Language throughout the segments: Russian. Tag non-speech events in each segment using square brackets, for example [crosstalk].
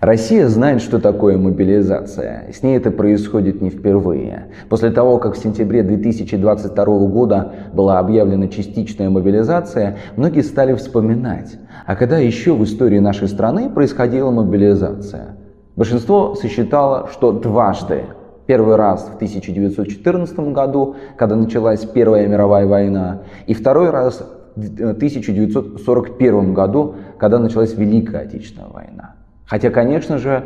Россия знает, что такое мобилизация. С ней это происходит не впервые. После того, как в сентябре 2022 года была объявлена частичная мобилизация, многие стали вспоминать, а когда еще в истории нашей страны происходила мобилизация. Большинство сосчитало, что дважды. Первый раз в 1914 году, когда началась Первая мировая война, и второй раз в 1941 году, когда началась Великая Отечественная война. Хотя, конечно же,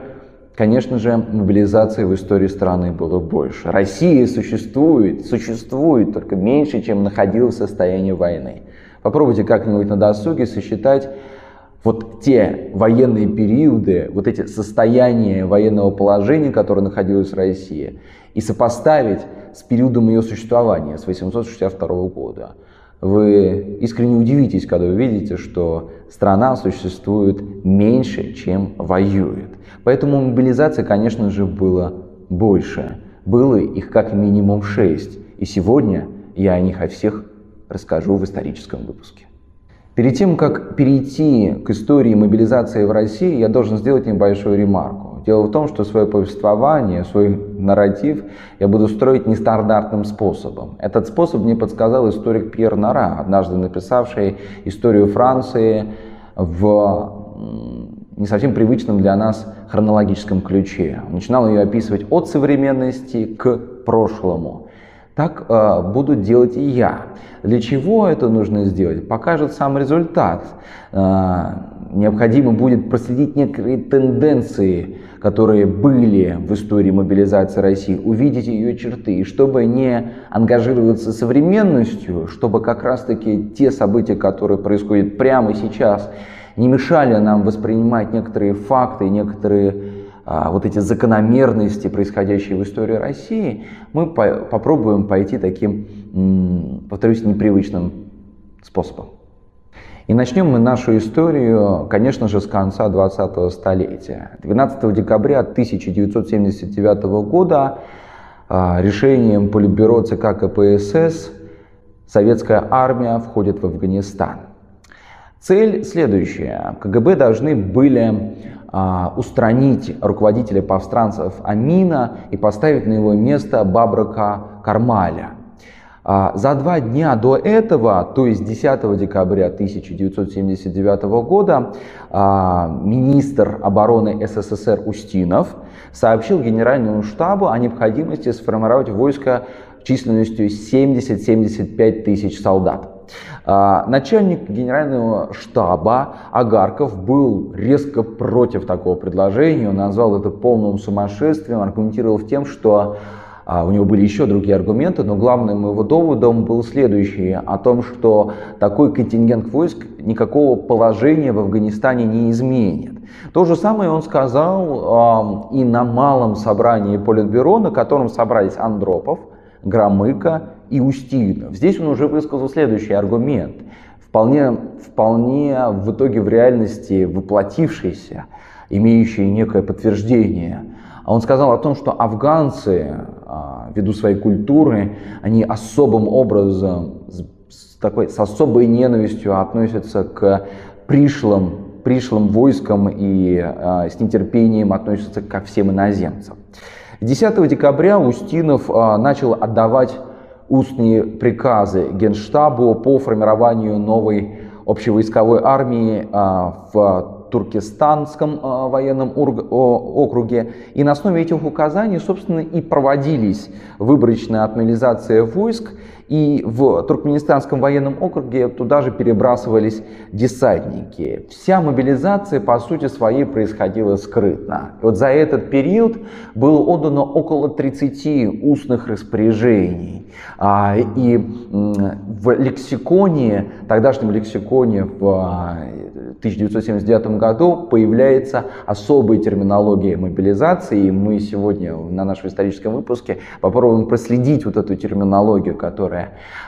конечно же, мобилизации в истории страны было больше. Россия существует, существует только меньше, чем находилась в состоянии войны. Попробуйте как-нибудь на досуге сосчитать вот те военные периоды, вот эти состояния военного положения, которое находилась Россия, и сопоставить с периодом ее существования, с 862 года. Вы искренне удивитесь, когда увидите, что страна существует меньше, чем воюет. Поэтому мобилизации, конечно же, было больше. Было их как минимум шесть. И сегодня я о них о всех расскажу в историческом выпуске. Перед тем, как перейти к истории мобилизации в России, я должен сделать небольшую ремарку. Дело в том, что свое повествование, свой нарратив я буду строить нестандартным способом. Этот способ мне подсказал историк Пьер Нара, однажды написавший историю Франции в не совсем привычном для нас хронологическом ключе. Он начинал ее описывать от современности к прошлому. Так э, буду делать и я. Для чего это нужно сделать, покажет сам результат. Э, необходимо будет проследить некоторые тенденции которые были в истории мобилизации России, увидеть ее черты. И чтобы не ангажироваться современностью, чтобы как раз-таки те события, которые происходят прямо сейчас, не мешали нам воспринимать некоторые факты, некоторые а, вот эти закономерности, происходящие в истории России, мы по попробуем пойти таким, повторюсь, непривычным способом. И начнем мы нашу историю, конечно же, с конца 20-го столетия. 12 декабря 1979 года а, решением Политбюро ЦК КПСС советская армия входит в Афганистан. Цель следующая. КГБ должны были а, устранить руководителя повстанцев Амина и поставить на его место Бабрака Кармаля – за два дня до этого, то есть 10 декабря 1979 года, а, министр обороны СССР Устинов сообщил Генеральному штабу о необходимости сформировать войско численностью 70-75 тысяч солдат. А, начальник генерального штаба Агарков был резко против такого предложения, он назвал это полным сумасшествием, аргументировал тем, что а у него были еще другие аргументы, но главным его доводом был следующий, о том, что такой контингент войск никакого положения в Афганистане не изменит. То же самое он сказал э, и на малом собрании Политбюро, на котором собрались Андропов, Громыко и Устинов. Здесь он уже высказал следующий аргумент, вполне, вполне в итоге в реальности воплотившийся, имеющий некое подтверждение – а он сказал о том, что афганцы, а, ввиду своей культуры, они особым образом, с, такой, с особой ненавистью относятся к пришлым, пришлым войскам и а, с нетерпением относятся ко всем иноземцам. 10 декабря Устинов а, начал отдавать устные приказы Генштабу по формированию новой общевойсковой армии в Туркестанском э, военном округе. И на основе этих указаний, собственно, и проводились выборочная отмобилизация войск. И в Туркменистанском военном округе туда же перебрасывались десантники. Вся мобилизация, по сути своей, происходила скрытно. И вот за этот период было отдано около 30 устных распоряжений. А, и в лексиконе, тогдашнем лексиконе в 1979 году появляется особая терминология мобилизации, и мы сегодня на нашем историческом выпуске попробуем проследить вот эту терминологию, которая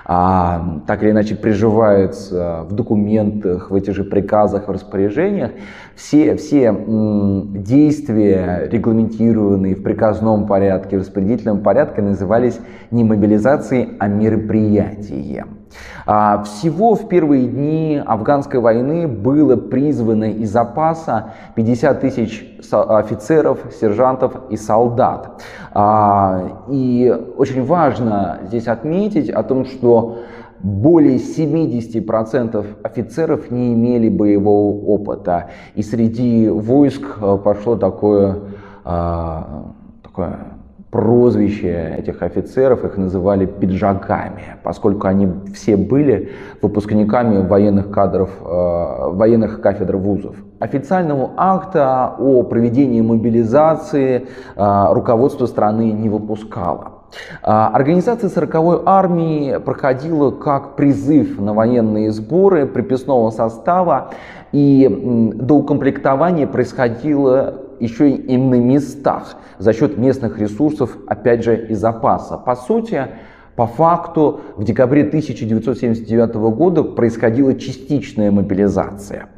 а, так или иначе приживается в документах, в этих же приказах, в распоряжениях. Все, все м, действия, регламентированные в приказном порядке, в распорядительном порядке, назывались не мобилизацией, а мероприятием. А, всего в первые дни афганской войны было призвано из запаса 50 тысяч офицеров, сержантов и солдат. А, и очень важно здесь отметить о том, что более 70% офицеров не имели боевого опыта. И среди войск э, пошло такое, а, такое прозвище этих офицеров, их называли пиджаками, поскольку они все были выпускниками военных кадров, э, военных кафедр вузов. Официального акта о проведении мобилизации э, руководство страны не выпускало. А, организация 40-й армии проходила как призыв на военные сборы приписного состава, и доукомплектование происходило еще и на местах за счет местных ресурсов, опять же, и запаса. По сути, по факту, в декабре 1979 года происходила частичная мобилизация.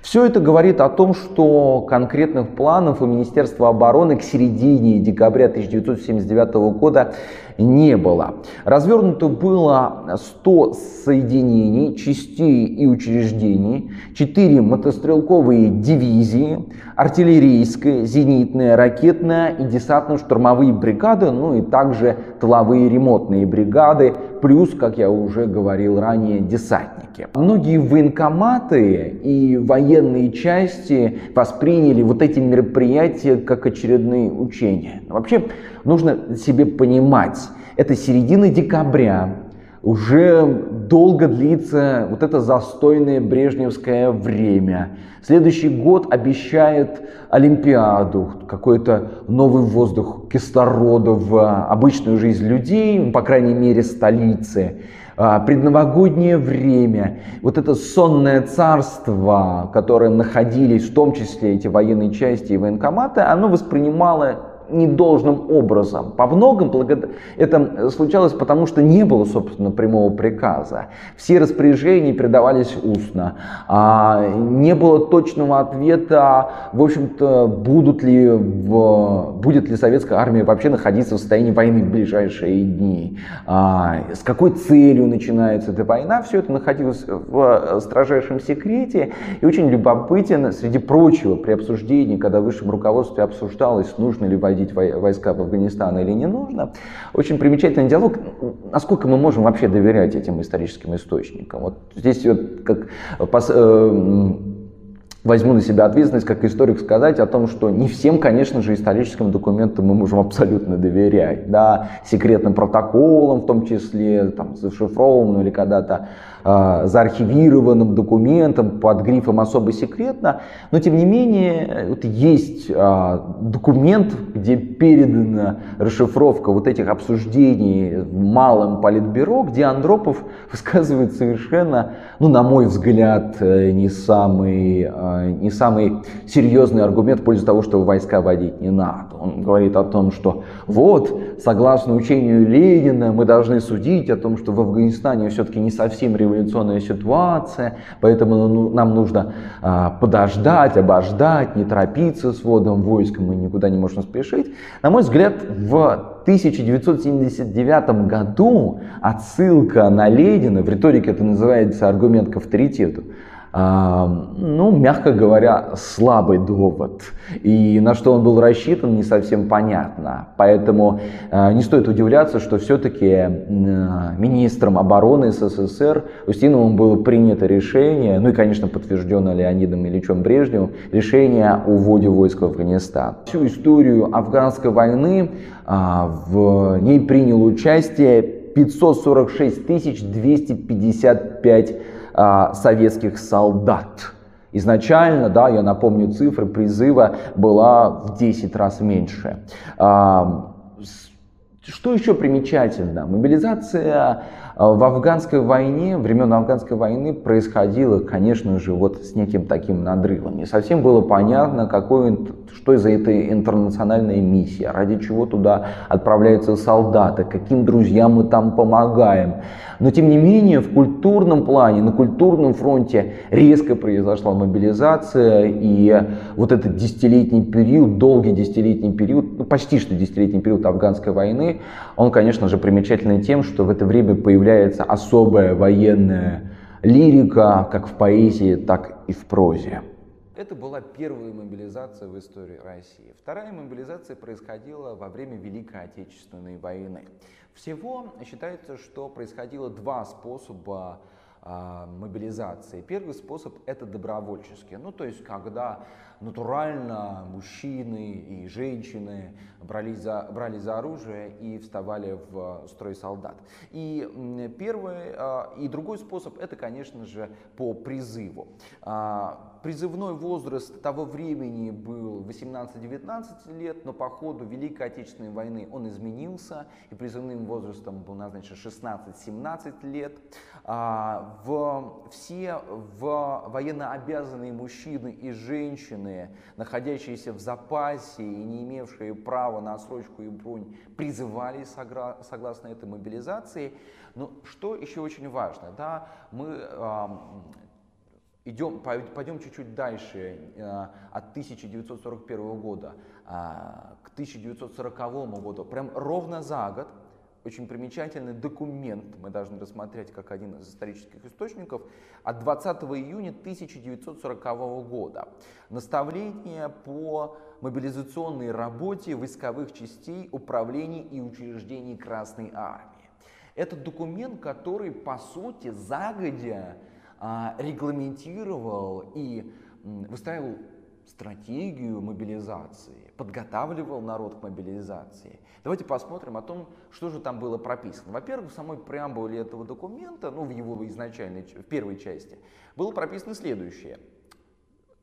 Все это говорит о том, что конкретных планов у Министерства обороны к середине декабря 1979 года не было. Развернуто было 100 соединений, частей и учреждений, 4 мотострелковые дивизии, артиллерийская, зенитная, ракетная и десантно-штурмовые бригады, ну и также тыловые ремонтные бригады, плюс, как я уже говорил ранее, десантники. Многие военкоматы и военные части восприняли вот эти мероприятия как очередные учения. Вообще нужно себе понимать, это середина декабря, уже долго длится вот это застойное брежневское время. Следующий год обещает Олимпиаду, какой-то новый воздух кислорода в обычную жизнь людей, по крайней мере столицы. А, предновогоднее время, вот это сонное царство, в котором находились в том числе эти военные части и военкоматы, оно воспринимало недолжным образом. По многом это случалось потому, что не было, собственно, прямого приказа. Все распоряжения передавались устно. А не было точного ответа, в общем-то, будут ли в, будет ли советская армия вообще находиться в состоянии войны в ближайшие дни. А, с какой целью начинается эта война. Все это находилось в строжайшем секрете. И очень любопытен, среди прочего, при обсуждении, когда в высшем руководстве обсуждалось, нужно ли война вводить войска в Афганистан или не нужно. Очень примечательный диалог. Насколько мы можем вообще доверять этим историческим источникам? Вот здесь вот как э, возьму на себя ответственность как историк сказать о том, что не всем, конечно же, историческим документам мы можем абсолютно доверять. Да, секретным протоколам, в том числе там, зашифрованным или когда-то э, заархивированным документам под грифом «особо секретно». Но, тем не менее, вот есть э, документ, где передана расшифровка вот этих обсуждений в малом политбюро, где Андропов [laughs] высказывает совершенно, ну, на мой взгляд, э, не самый, э, не самый серьезный аргумент в пользу того, что войска водить не надо. Он говорит о том, что вот, согласно учению Ленина, мы должны судить о том, что в Афганистане все-таки не совсем революционная революционная ситуация, поэтому ну, нам нужно а, подождать, обождать, не торопиться с вводом войск, мы никуда не можем спешить. На мой взгляд, в 1979 году отсылка на Ленина, в риторике это называется аргумент к авторитету, ну, мягко говоря, слабый довод. И на что он был рассчитан, не совсем понятно. Поэтому а, не стоит удивляться, что все-таки министром обороны СССР Устиновым было принято решение, ну и, конечно, подтверждено Леонидом Ильичем Брежневым, решение о вводе войск в Афганистан. Всю историю афганской войны а, в ней приняло участие 546 255 а, советских солдат. Изначально, да, я напомню, цифра призыва была в 10 раз меньше. А, что еще примечательно? Мобилизация а, в афганской войне, времен афганской войны происходило, конечно же, вот с неким таким надрывом. Не совсем было понятно, какой, что за этой интернациональная миссия, ради чего туда отправляются солдаты, каким друзьям мы там помогаем. Но тем не менее, в культурном плане, на культурном фронте резко произошла мобилизация, и вот этот десятилетний период, долгий десятилетний период, ну почти что десятилетний период афганской войны, он, конечно же, примечательный тем, что в это время появляется особая военная лирика, как в поэзии, так и в прозе. Это была первая мобилизация в истории России. Вторая мобилизация происходила во время Великой Отечественной войны. Всего считается, что происходило два способа а, мобилизации. Первый способ это добровольческий, ну то есть когда натурально мужчины и женщины брались за, брали за оружие и вставали в строй солдат. И первый а, и другой способ это, конечно же, по призыву. А, призывной возраст того времени был 18-19 лет, но по ходу Великой Отечественной войны он изменился, и призывным возрастом был назначен 16-17 лет. А, в, все в военнообязанные мужчины и женщины, находящиеся в запасе и не имевшие права на отсрочку и бронь, призывались согласно этой мобилизации. Но что еще очень важно, да, мы идем, пойдем чуть-чуть дальше, э, от 1941 года а, к 1940 году, прям ровно за год, очень примечательный документ, мы должны рассмотреть как один из исторических источников, от 20 июня 1940 года. Наставление по мобилизационной работе войсковых частей, управлений и учреждений Красной Армии. Это документ, который, по сути, загодя регламентировал и выстраивал стратегию мобилизации, подготавливал народ к мобилизации. Давайте посмотрим о том, что же там было прописано. Во-первых, в самой преамбуле этого документа, ну, в его изначальной, в первой части, было прописано следующее,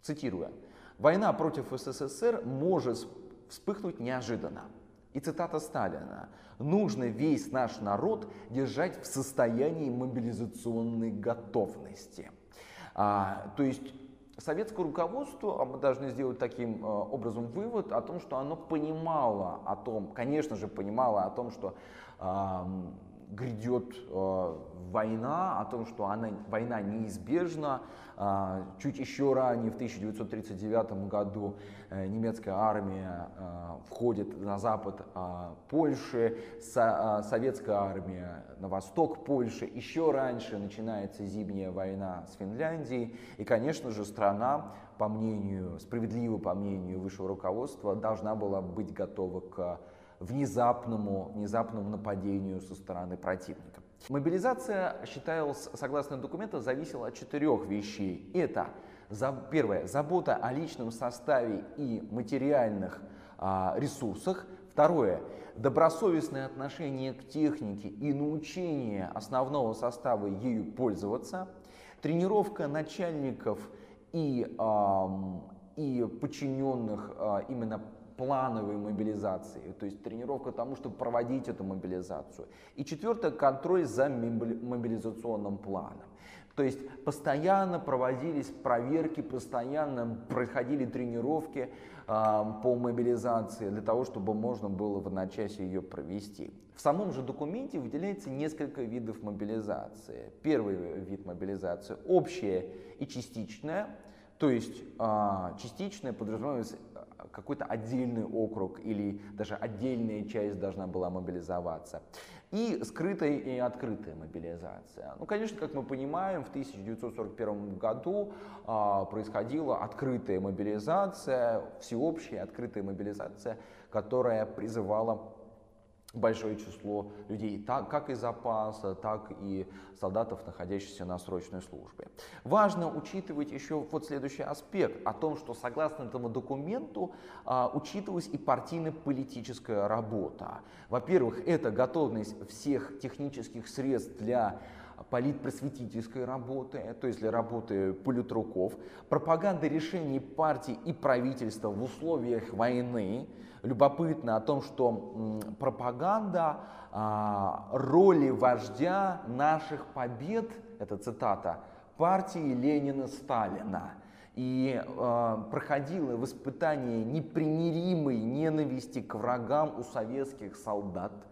цитируя, «Война против СССР может вспыхнуть неожиданно. И цитата Сталина. «Нужно весь наш народ держать в состоянии мобилизационной готовности». А, то есть советское руководство, а мы должны сделать таким а, образом вывод о том, что оно понимало о том, конечно же понимало о том, что а, грядет э, война, о том, что она, война неизбежна. Э, чуть еще ранее, в 1939 году, э, немецкая армия э, входит на запад э, Польши, со, советская армия на восток Польши. Еще раньше начинается зимняя война с Финляндией. И, конечно же, страна, по мнению, справедливо по мнению высшего руководства, должна была быть готова к внезапному, внезапному нападению со стороны противника. Мобилизация, считалась, согласно документу, зависела от четырех вещей. Это первое, забота о личном составе и материальных а, ресурсах. Второе, добросовестное отношение к технике и научение основного состава ею пользоваться. Тренировка начальников и, а, и подчиненных а, именно плановой мобилизации, то есть тренировка тому, чтобы проводить эту мобилизацию. И четвертое, контроль за мобилизационным планом. То есть постоянно проводились проверки, постоянно проходили тренировки э, по мобилизации для того, чтобы можно было в одночасье ее провести. В самом же документе выделяется несколько видов мобилизации. Первый вид мобилизации общая и частичная. То есть э, частичная подразумевается какой-то отдельный округ или даже отдельная часть должна была мобилизоваться. И скрытая и открытая мобилизация. Ну, конечно, как мы понимаем, в 1941 году а, происходила открытая мобилизация, всеобщая открытая мобилизация, которая призывала большое число людей, так, как из запаса, так и солдатов, находящихся на срочной службе. Важно учитывать еще вот следующий аспект, о том, что согласно этому документу а, учитывалась и партийно-политическая работа. Во-первых, это готовность всех технических средств для политпросветительской работы, то есть для работы политруков, пропаганда решений партий и правительства в условиях войны, любопытно о том, что пропаганда а, роли вождя наших побед, это цитата, партии Ленина-Сталина, и э, проходило воспитание непримиримой ненависти к врагам у советских солдат –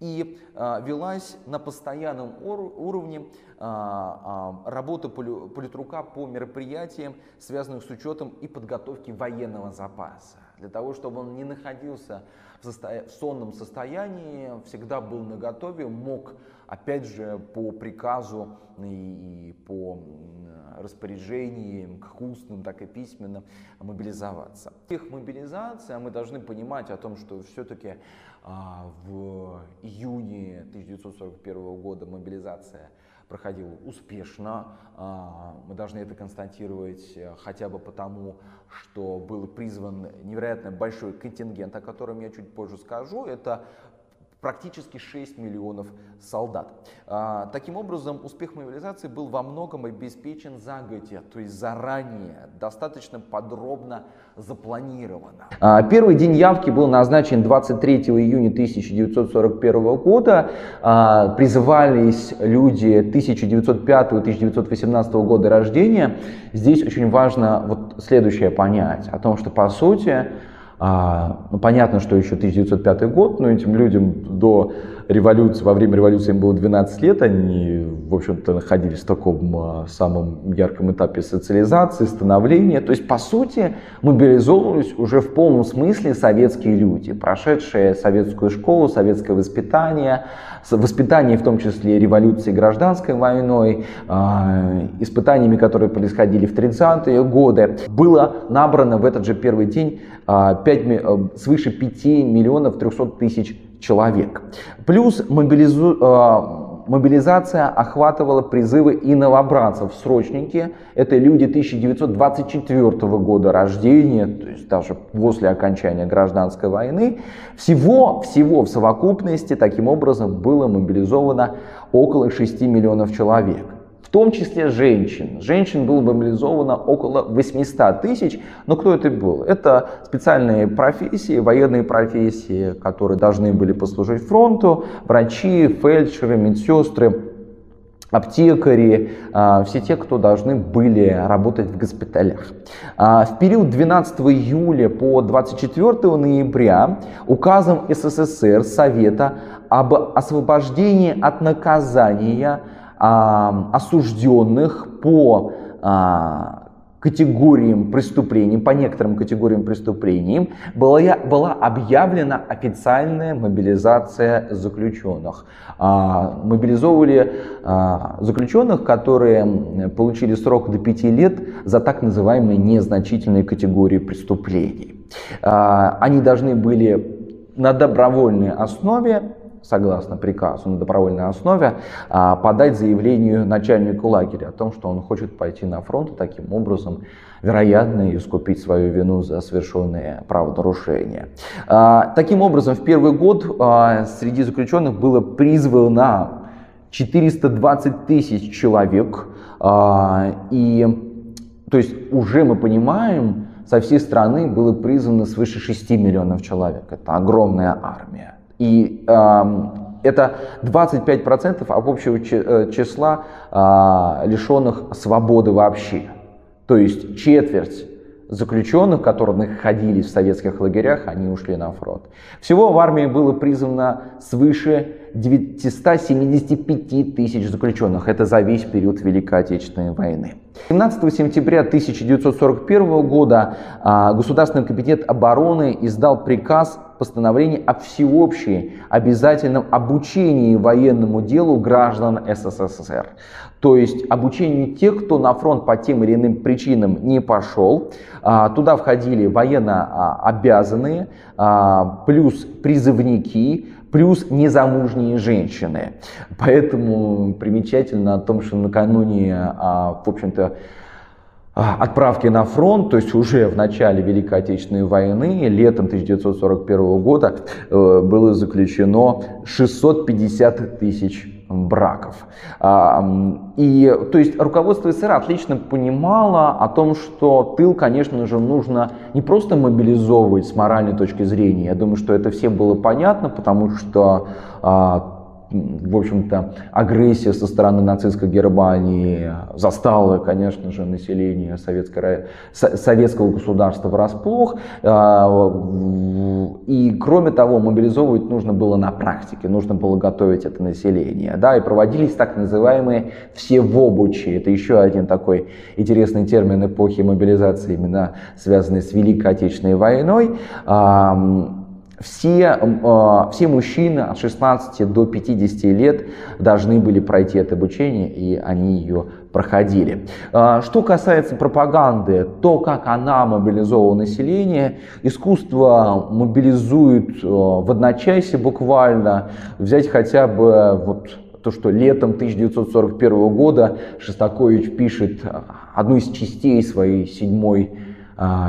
и э, велась на постоянном уровне э, э, работа политрука по мероприятиям, связанным с учетом и подготовкой военного запаса. Для того, чтобы он не находился в, состо... в сонном состоянии, всегда был наготове, мог, опять же, по приказу и, и по распоряжении, как устным, так и письменным, мобилизоваться. Их мобилизация, мы должны понимать о том, что все-таки а, в июне 1941 года мобилизация проходила успешно. А, мы должны это констатировать э, хотя бы потому, что был призван невероятно большой контингент, о котором я чуть позже скажу. Это практически 6 миллионов солдат. А, таким образом, успех мобилизации был во многом обеспечен загодя, то есть заранее, достаточно подробно запланировано. А, первый день явки был назначен 23 июня 1941 года. А, призывались люди 1905-1918 года рождения. Здесь очень важно вот следующее понять, о том, что по сути а, ну, понятно, что еще 1905 год, но этим людям до революции, во время революции им было 12 лет, они, в общем-то, находились в таком а, самом ярком этапе социализации, становления. То есть, по сути, мобилизовывались уже в полном смысле советские люди, прошедшие советскую школу, советское воспитание, воспитание в том числе революции, гражданской войной, а, испытаниями, которые происходили в 30-е годы. Было набрано в этот же первый день 5, э, свыше 5 миллионов 300 тысяч человек. Плюс мобилизу, э, мобилизация охватывала призывы и новобранцев, срочники. Это люди 1924 года рождения, то есть даже после окончания гражданской войны. Всего, всего в совокупности таким образом было мобилизовано около 6 миллионов человек том числе женщин. Женщин было мобилизовано около 800 тысяч. Но кто это был? Это специальные профессии, военные профессии, которые должны были послужить фронту, врачи, фельдшеры, медсестры, аптекари, а, все те, кто должны были работать в госпиталях. А, в период 12 июля по 24 ноября указом СССР Совета об освобождении от наказания осужденных по а, категориям преступлений, по некоторым категориям преступлений, была, была объявлена официальная мобилизация заключенных. А, мобилизовывали а, заключенных, которые получили срок до 5 лет за так называемые незначительные категории преступлений. Они должны были на добровольной основе согласно приказу на добровольной основе, а, подать заявление начальнику лагеря о том, что он хочет пойти на фронт и таким образом, вероятно, искупить свою вину за совершенные правонарушения. А, таким образом, в первый год а, среди заключенных было призвано 420 тысяч человек, и то есть уже мы понимаем, со всей страны было призвано свыше 6 миллионов человек. Это огромная армия. И это 25% от общего э, числа э, лишенных свободы вообще. То есть четверть заключенных, которые находились в советских лагерях, они ушли на фронт. Всего в армии было призвано свыше 975 тысяч заключенных. Это за весь период Великой Отечественной войны. 17 сентября 1941 года а, Государственный комитет обороны издал приказ постановление о всеобщем обязательном обучении военному делу граждан СССР. То есть обучению тех, кто на фронт по тем или иным причинам не пошел. А, туда входили военно а, обязанные, плюс призывники, плюс незамужние женщины. Поэтому примечательно о том, что накануне, а, в общем-то, а, отправки на фронт, то есть уже в начале Великой Отечественной войны, летом 1941 года, э, было заключено 650 тысяч браков. А, и, то есть руководство СССР отлично понимало о том, что тыл, конечно же, нужно не просто мобилизовывать с моральной точки зрения. Я думаю, что это всем было понятно, потому что а, в общем-то, агрессия со стороны нацистской Германии застала, конечно же, население советского, советского государства врасплох. А, и, кроме того, мобилизовывать нужно было на практике, нужно было готовить это население. Да, и проводились так называемые все в обучи. Это еще один такой интересный термин эпохи мобилизации, именно связанный с Великой Отечественной войной все, а, все мужчины от 16 до 50 лет должны были пройти это обучение, и они ее проходили. А, что касается пропаганды, то, как она мобилизовала население, искусство мобилизует а, в одночасье буквально. Взять хотя бы вот то, что летом 1941 года Шостакович пишет одну из частей своей седьмой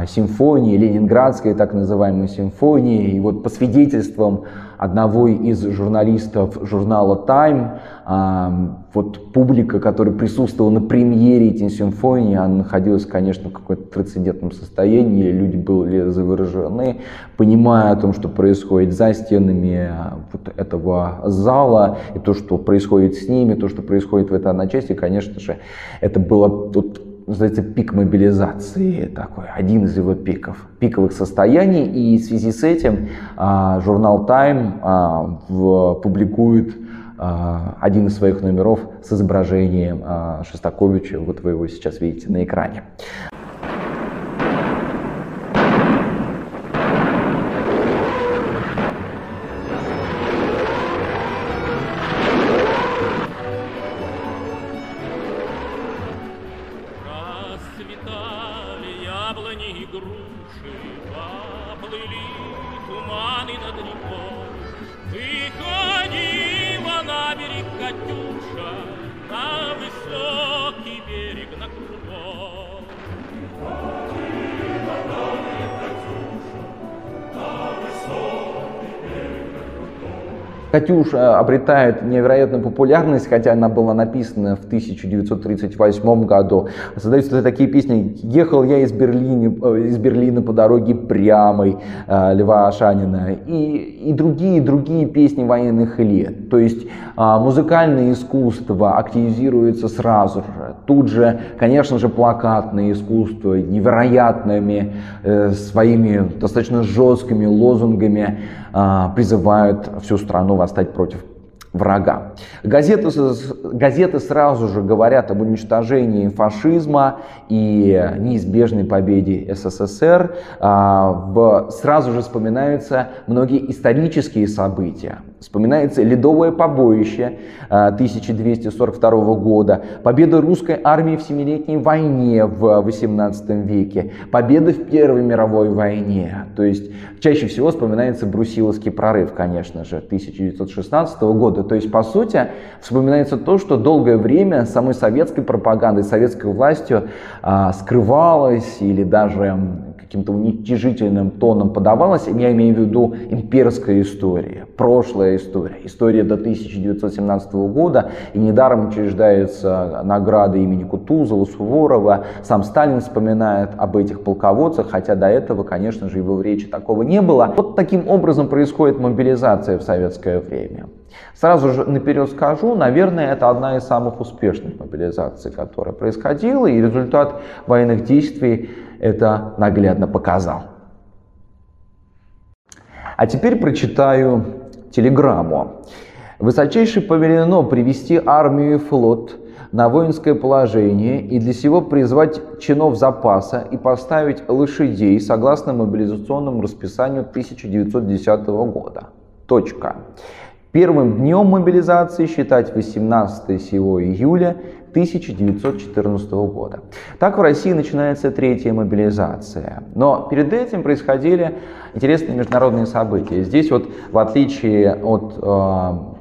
симфонии, ленинградской так называемой симфонии. И вот по свидетельствам одного из журналистов журнала Time, а, вот публика, которая присутствовала на премьере этой симфонии, она находилась, конечно, в каком-то трансцендентном состоянии, люди были заворожены, понимая о том, что происходит за стенами вот этого зала, и то, что происходит с ними, то, что происходит в этой одночасье, конечно же, это было вот называется пик мобилизации такой, один из его пиков, пиковых состояний. И в связи с этим а, журнал Time а, в, публикует а, один из своих номеров с изображением а, Шостаковича. Вот вы его сейчас видите на экране. Катюша обретает невероятную популярность, хотя она была написана в 1938 году. Создаются такие песни «Ехал я из Берлина, э, из Берлина по дороге прямой» э, Льва Ашанина и, и другие, другие песни военных лет. То есть а, музыкальное искусство активизируется сразу же. Тут же, конечно же, плакатное искусство невероятными э, своими достаточно жесткими лозунгами а, призывают всю страну восстать против врага. Газеты, газеты сразу же говорят об уничтожении фашизма и неизбежной победе СССР. А, сразу же вспоминаются многие исторические события. Вспоминается Ледовое побоище 1242 а, года, победа русской армии в Семилетней войне в 18 веке, победа в Первой мировой войне. То есть чаще всего вспоминается Брусиловский прорыв, конечно же, 1916 года. То есть, по сути, вспоминается то, что долгое время самой советской пропагандой, советской властью а, скрывалось или даже каким-то уничижительным тоном подавалась, я имею в виду имперская история, прошлая история, история до 1917 года, и недаром учреждается награда имени Кутузова, Суворова, сам Сталин вспоминает об этих полководцах, хотя до этого, конечно же, его в речи такого не было. Вот таким образом происходит мобилизация в советское время. Сразу же наперед скажу, наверное, это одна из самых успешных мобилизаций, которая происходила, и результат военных действий это наглядно показал. А теперь прочитаю телеграмму. Высочайше повелено привести армию и флот на воинское положение и для сего призвать чинов запаса и поставить лошадей согласно мобилизационному расписанию 1910 года. Точка. Первым днем мобилизации считать 18 сего июля 1914 года. Так в России начинается третья мобилизация. Но перед этим происходили интересные международные события. Здесь вот в отличие от э,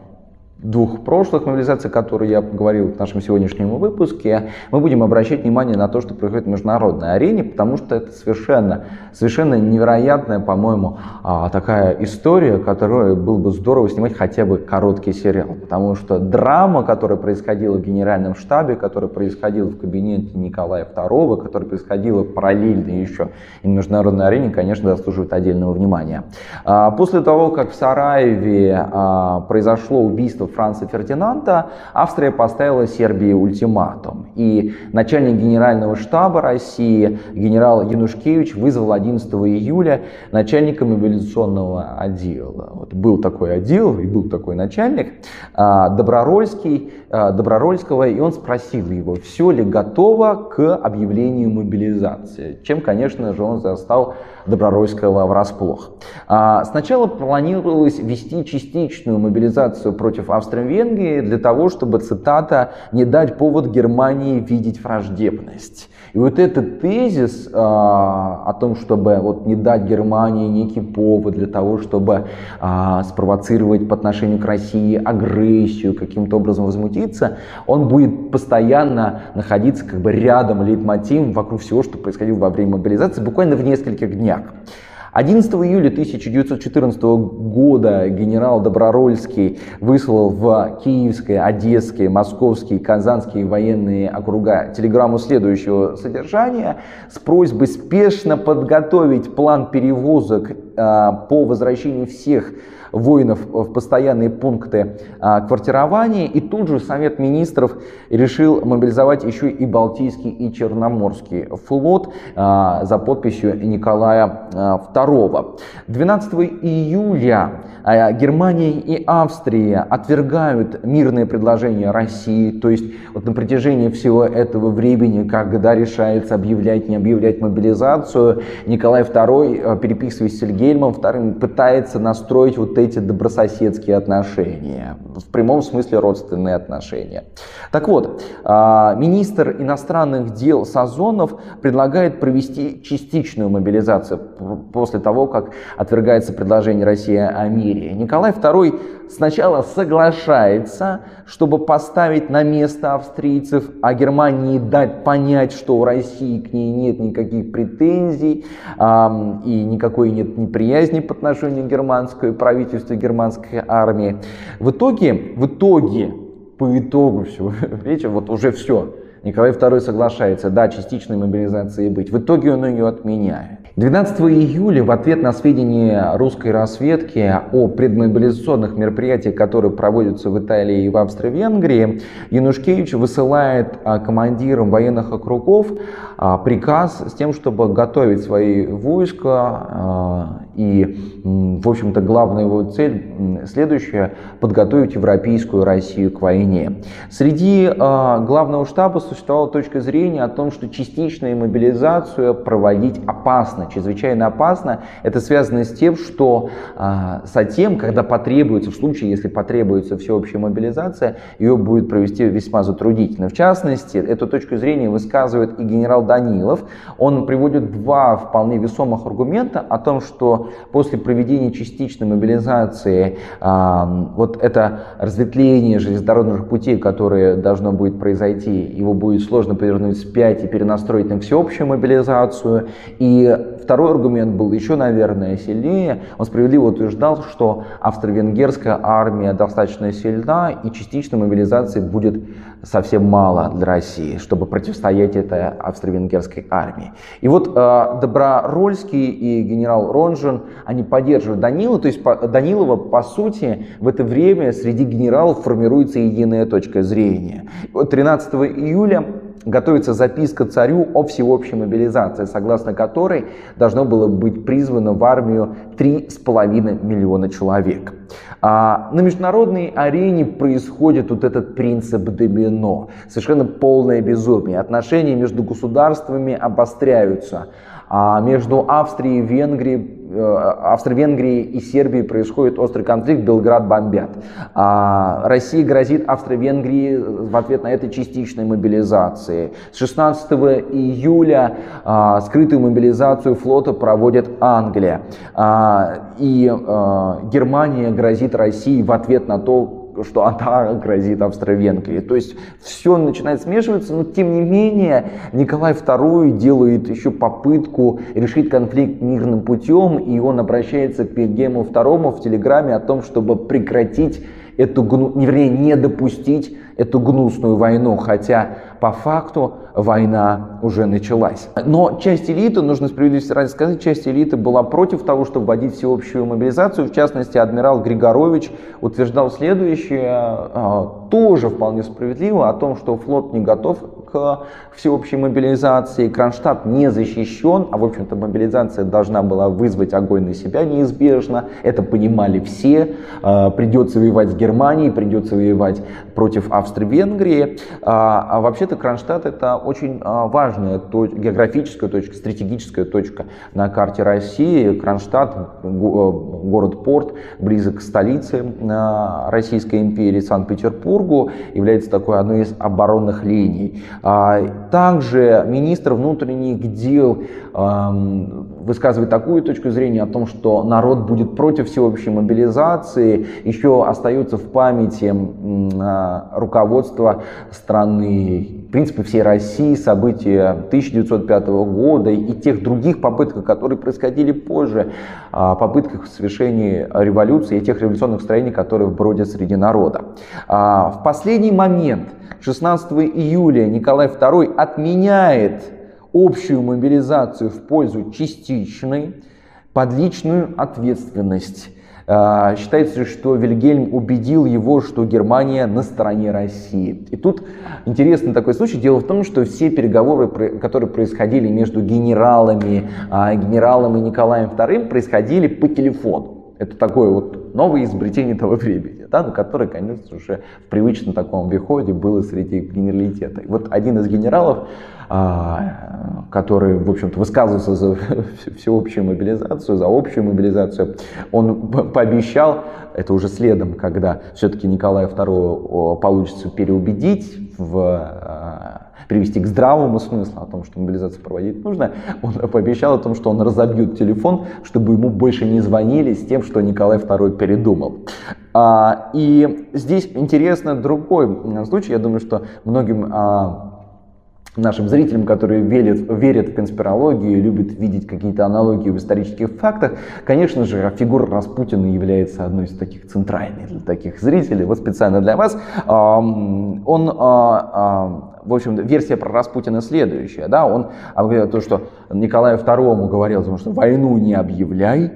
двух прошлых мобилизаций, которые я говорил в нашем сегодняшнем выпуске, мы будем обращать внимание на то, что происходит в международной арене, потому что это совершенно, совершенно невероятная, по-моему, а, такая история, которую было бы здорово снимать хотя бы короткий сериал. Потому что драма, которая происходила в генеральном штабе, которая происходила в кабинете Николая II, которая происходила параллельно еще и на международной арене, конечно, заслуживает отдельного внимания. А, после того, как в Сараеве а, произошло убийство Франца Фердинанда Австрия поставила Сербии ультиматум. И начальник генерального штаба России генерал Янушкевич вызвал 11 июля начальника мобилизационного отдела. Вот был такой отдел и был такой начальник а, Добророльский, а, Добророльского, и он спросил его, все ли готово к объявлению мобилизации. Чем, конечно же, он застал Доброройского врасплох. А, сначала планировалось вести частичную мобилизацию против Австро-Венгрии для того, чтобы, цитата, «не дать повод Германии видеть враждебность». И вот этот тезис а, о том, чтобы вот не дать Германии некий повод для того, чтобы а, спровоцировать по отношению к России агрессию, каким-то образом возмутиться, он будет постоянно находиться как бы рядом лейтмотивом вокруг всего, что происходило во время мобилизации, буквально в нескольких днях. 11 июля 1914 года генерал Добророльский выслал в Киевские, Одесские, Московские, Казанские военные округа телеграмму следующего содержания с просьбой спешно подготовить план перевозок э, по возвращению всех воинов в постоянные пункты а, квартирования. И тут же Совет Министров решил мобилизовать еще и Балтийский и Черноморский флот а, за подписью Николая II. 12 июля а, Германия и Австрия отвергают мирное предложение России, то есть вот на протяжении всего этого времени, когда решается объявлять, не объявлять мобилизацию, Николай II, переписываясь с Сельгельмом II, пытается настроить вот эти добрососедские отношения, в прямом смысле родственные отношения. Так вот, а, министр иностранных дел Сазонов предлагает провести частичную мобилизацию после того, как отвергается предложение России о мире. Николай II сначала соглашается, чтобы поставить на место австрийцев, а Германии дать понять, что у России к ней нет никаких претензий и никакой нет неприязни по отношению к германскому правительству германской армии. В итоге, в итоге, по итогу всего, [laughs] видите, вот уже все. Николай II соглашается, да, частичной мобилизации быть. В итоге он ее отменяет. 12 июля в ответ на сведения русской разведки о предмобилизационных мероприятиях, которые проводятся в Италии и в Австро-Венгрии, Янушкевич высылает а, командирам военных округов а, приказ с тем, чтобы готовить свои войска а, и, в общем-то, главная его цель следующая – подготовить европейскую Россию к войне. Среди главного штаба существовала точка зрения о том, что частичную мобилизацию проводить опасно, чрезвычайно опасно. Это связано с тем, что а, затем, когда потребуется, в случае, если потребуется всеобщая мобилизация, ее будет провести весьма затруднительно. В частности, эту точку зрения высказывает и генерал Данилов. Он приводит два вполне весомых аргумента о том, что после проведения частичной мобилизации а, вот это разветвление железнодорожных путей, которое должно будет произойти, его будет сложно повернуть вспять и перенастроить на всеобщую мобилизацию. И Второй аргумент был еще, наверное, сильнее. Он справедливо утверждал, что австро-венгерская армия достаточно сильна и частичной мобилизации будет совсем мало для России, чтобы противостоять этой австро-венгерской армии. И вот э, Добророльский и генерал Ронжин, они поддерживают Данила, то есть Данилова, по сути, в это время среди генералов формируется единая точка зрения. Вот 13 июля готовится записка царю о всеобщей мобилизации, согласно которой должно было быть призвано в армию 3,5 миллиона человек. А на международной арене происходит вот этот принцип домино, совершенно полное безумие. Отношения между государствами обостряются, а между Австрией и Венгрией Австро-Венгрии и Сербии происходит острый конфликт, Белград бомбят. А Россия грозит Австро-Венгрии в ответ на это частичной мобилизацией. С 16 июля а, скрытую мобилизацию флота проводит Англия. А, и а, Германия грозит России в ответ на то, что она грозит Австро-Венгрии. То есть все начинает смешиваться, но тем не менее Николай II делает еще попытку решить конфликт мирным путем, и он обращается к Вильгельму II в телеграмме о том, чтобы прекратить эту, не, вернее, не допустить эту гнусную войну, хотя по факту война уже началась. Но часть элиты, нужно справедливости ради сказать, часть элиты была против того, чтобы вводить всеобщую мобилизацию. В частности, адмирал Григорович утверждал следующее, а, тоже вполне справедливо, о том, что флот не готов всеобщей мобилизации, Кронштадт не защищен, а в общем-то мобилизация должна была вызвать огонь на себя неизбежно, это понимали все, а, придется воевать с Германией, придется воевать против Австро-Венгрии, а, а вообще-то Кронштадт это очень а, важная географическая точка, стратегическая точка на карте России. Кронштадт, город-порт, близок к столице Российской империи, Санкт-Петербургу, является такой одной из оборонных линий. А, также министр внутренних дел высказывает такую точку зрения о том, что народ будет против всеобщей мобилизации. Еще остается в памяти руководство страны принципе, всей России, события 1905 года и тех других попытках, которые происходили позже, попытках совершения революции и тех революционных строений, которые бродят среди народа. А, в последний момент, 16 июля, Николай II отменяет общую мобилизацию в пользу частичной под личную ответственность. А, считается, что Вильгельм убедил его, что Германия на стороне России. И тут интересный такой случай. Дело в том, что все переговоры, которые происходили между генералами, а, генералом и Николаем II, происходили по телефону. Это такое вот новое изобретение того времени, да, но которое, конечно, уже в привычном таком обиходе было среди генералитета. И вот один из генералов который, в общем-то, высказывался за [laughs] всеобщую мобилизацию, за общую мобилизацию, он пообещал, это уже следом, когда все-таки Николая II получится переубедить в а, привести к здравому смыслу о том, что мобилизацию проводить нужно, он пообещал о том, что он разобьет телефон, чтобы ему больше не звонили с тем, что Николай II передумал. А, и здесь интересно другой случай, я думаю, что многим нашим зрителям, которые верят, верят в конспирологию, любят видеть какие-то аналогии в исторических фактах, конечно же, фигура Распутина является одной из таких центральных для таких зрителей. Вот специально для вас. Он, а, а, в общем, версия про Распутина следующая. Да? Он говорил то, что Николаю II говорил, что войну не объявляй,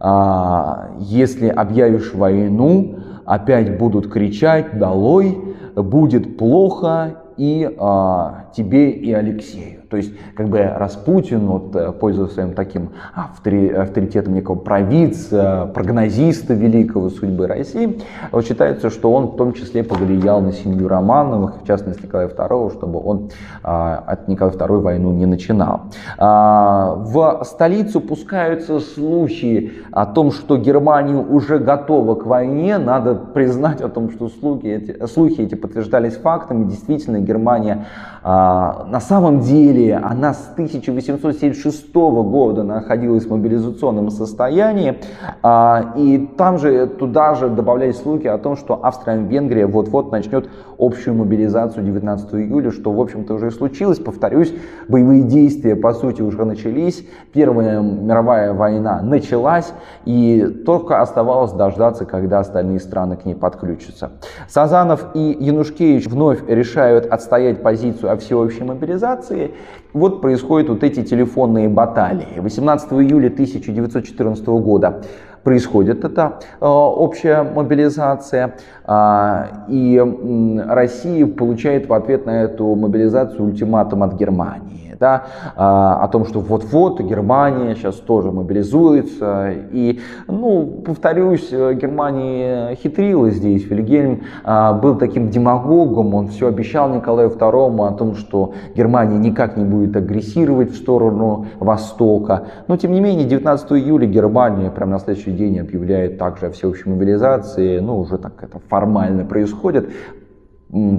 а, если объявишь войну, опять будут кричать «долой», будет плохо и а, тебе, и Алексею. То есть, как бы Распутин, вот, э, пользуясь своим таким авторитетом некого провидца, прогнозиста великого судьбы России, вот считается, что он в том числе повлиял на семью Романовых, в частности Николая II, чтобы он а, от Николая II войну не начинал. А, в столицу пускаются слухи о том, что Германия уже готова к войне. Надо признать о том, что слухи эти, слухи эти подтверждались фактами. Действительно, Германия на самом деле она с 1876 года находилась в мобилизационном состоянии, а, и там же туда же добавлялись слухи о том, что Австро-Венгрия вот-вот начнет общую мобилизацию 19 июля, что в общем-то уже и случилось. Повторюсь, боевые действия по сути уже начались, Первая мировая война началась, и только оставалось дождаться, когда остальные страны к ней подключатся. Сазанов и Янушкевич вновь решают отстоять позицию о всеобщей мобилизации, вот происходят вот эти телефонные баталии. 18 июля 1914 года происходит эта э, общая мобилизация, э, и Россия получает в ответ на эту мобилизацию ультиматум от Германии да, а, о том, что вот-вот Германия сейчас тоже мобилизуется. И, ну, повторюсь, Германия хитрила здесь. Вильгельм а, был таким демагогом, он все обещал Николаю II о том, что Германия никак не будет агрессировать в сторону Востока. Но, тем не менее, 19 июля Германия прямо на следующий день объявляет также о всеобщей мобилизации. Ну, уже так это формально происходит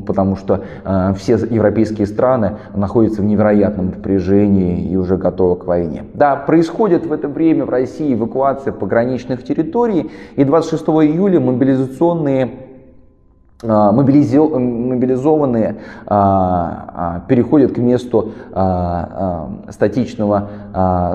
потому что э, все европейские страны находятся в невероятном напряжении и уже готовы к войне. Да, происходит в это время в России эвакуация пограничных территорий, и 26 июля мобилизационные а, мобилизованные а, а, переходят к месту статичного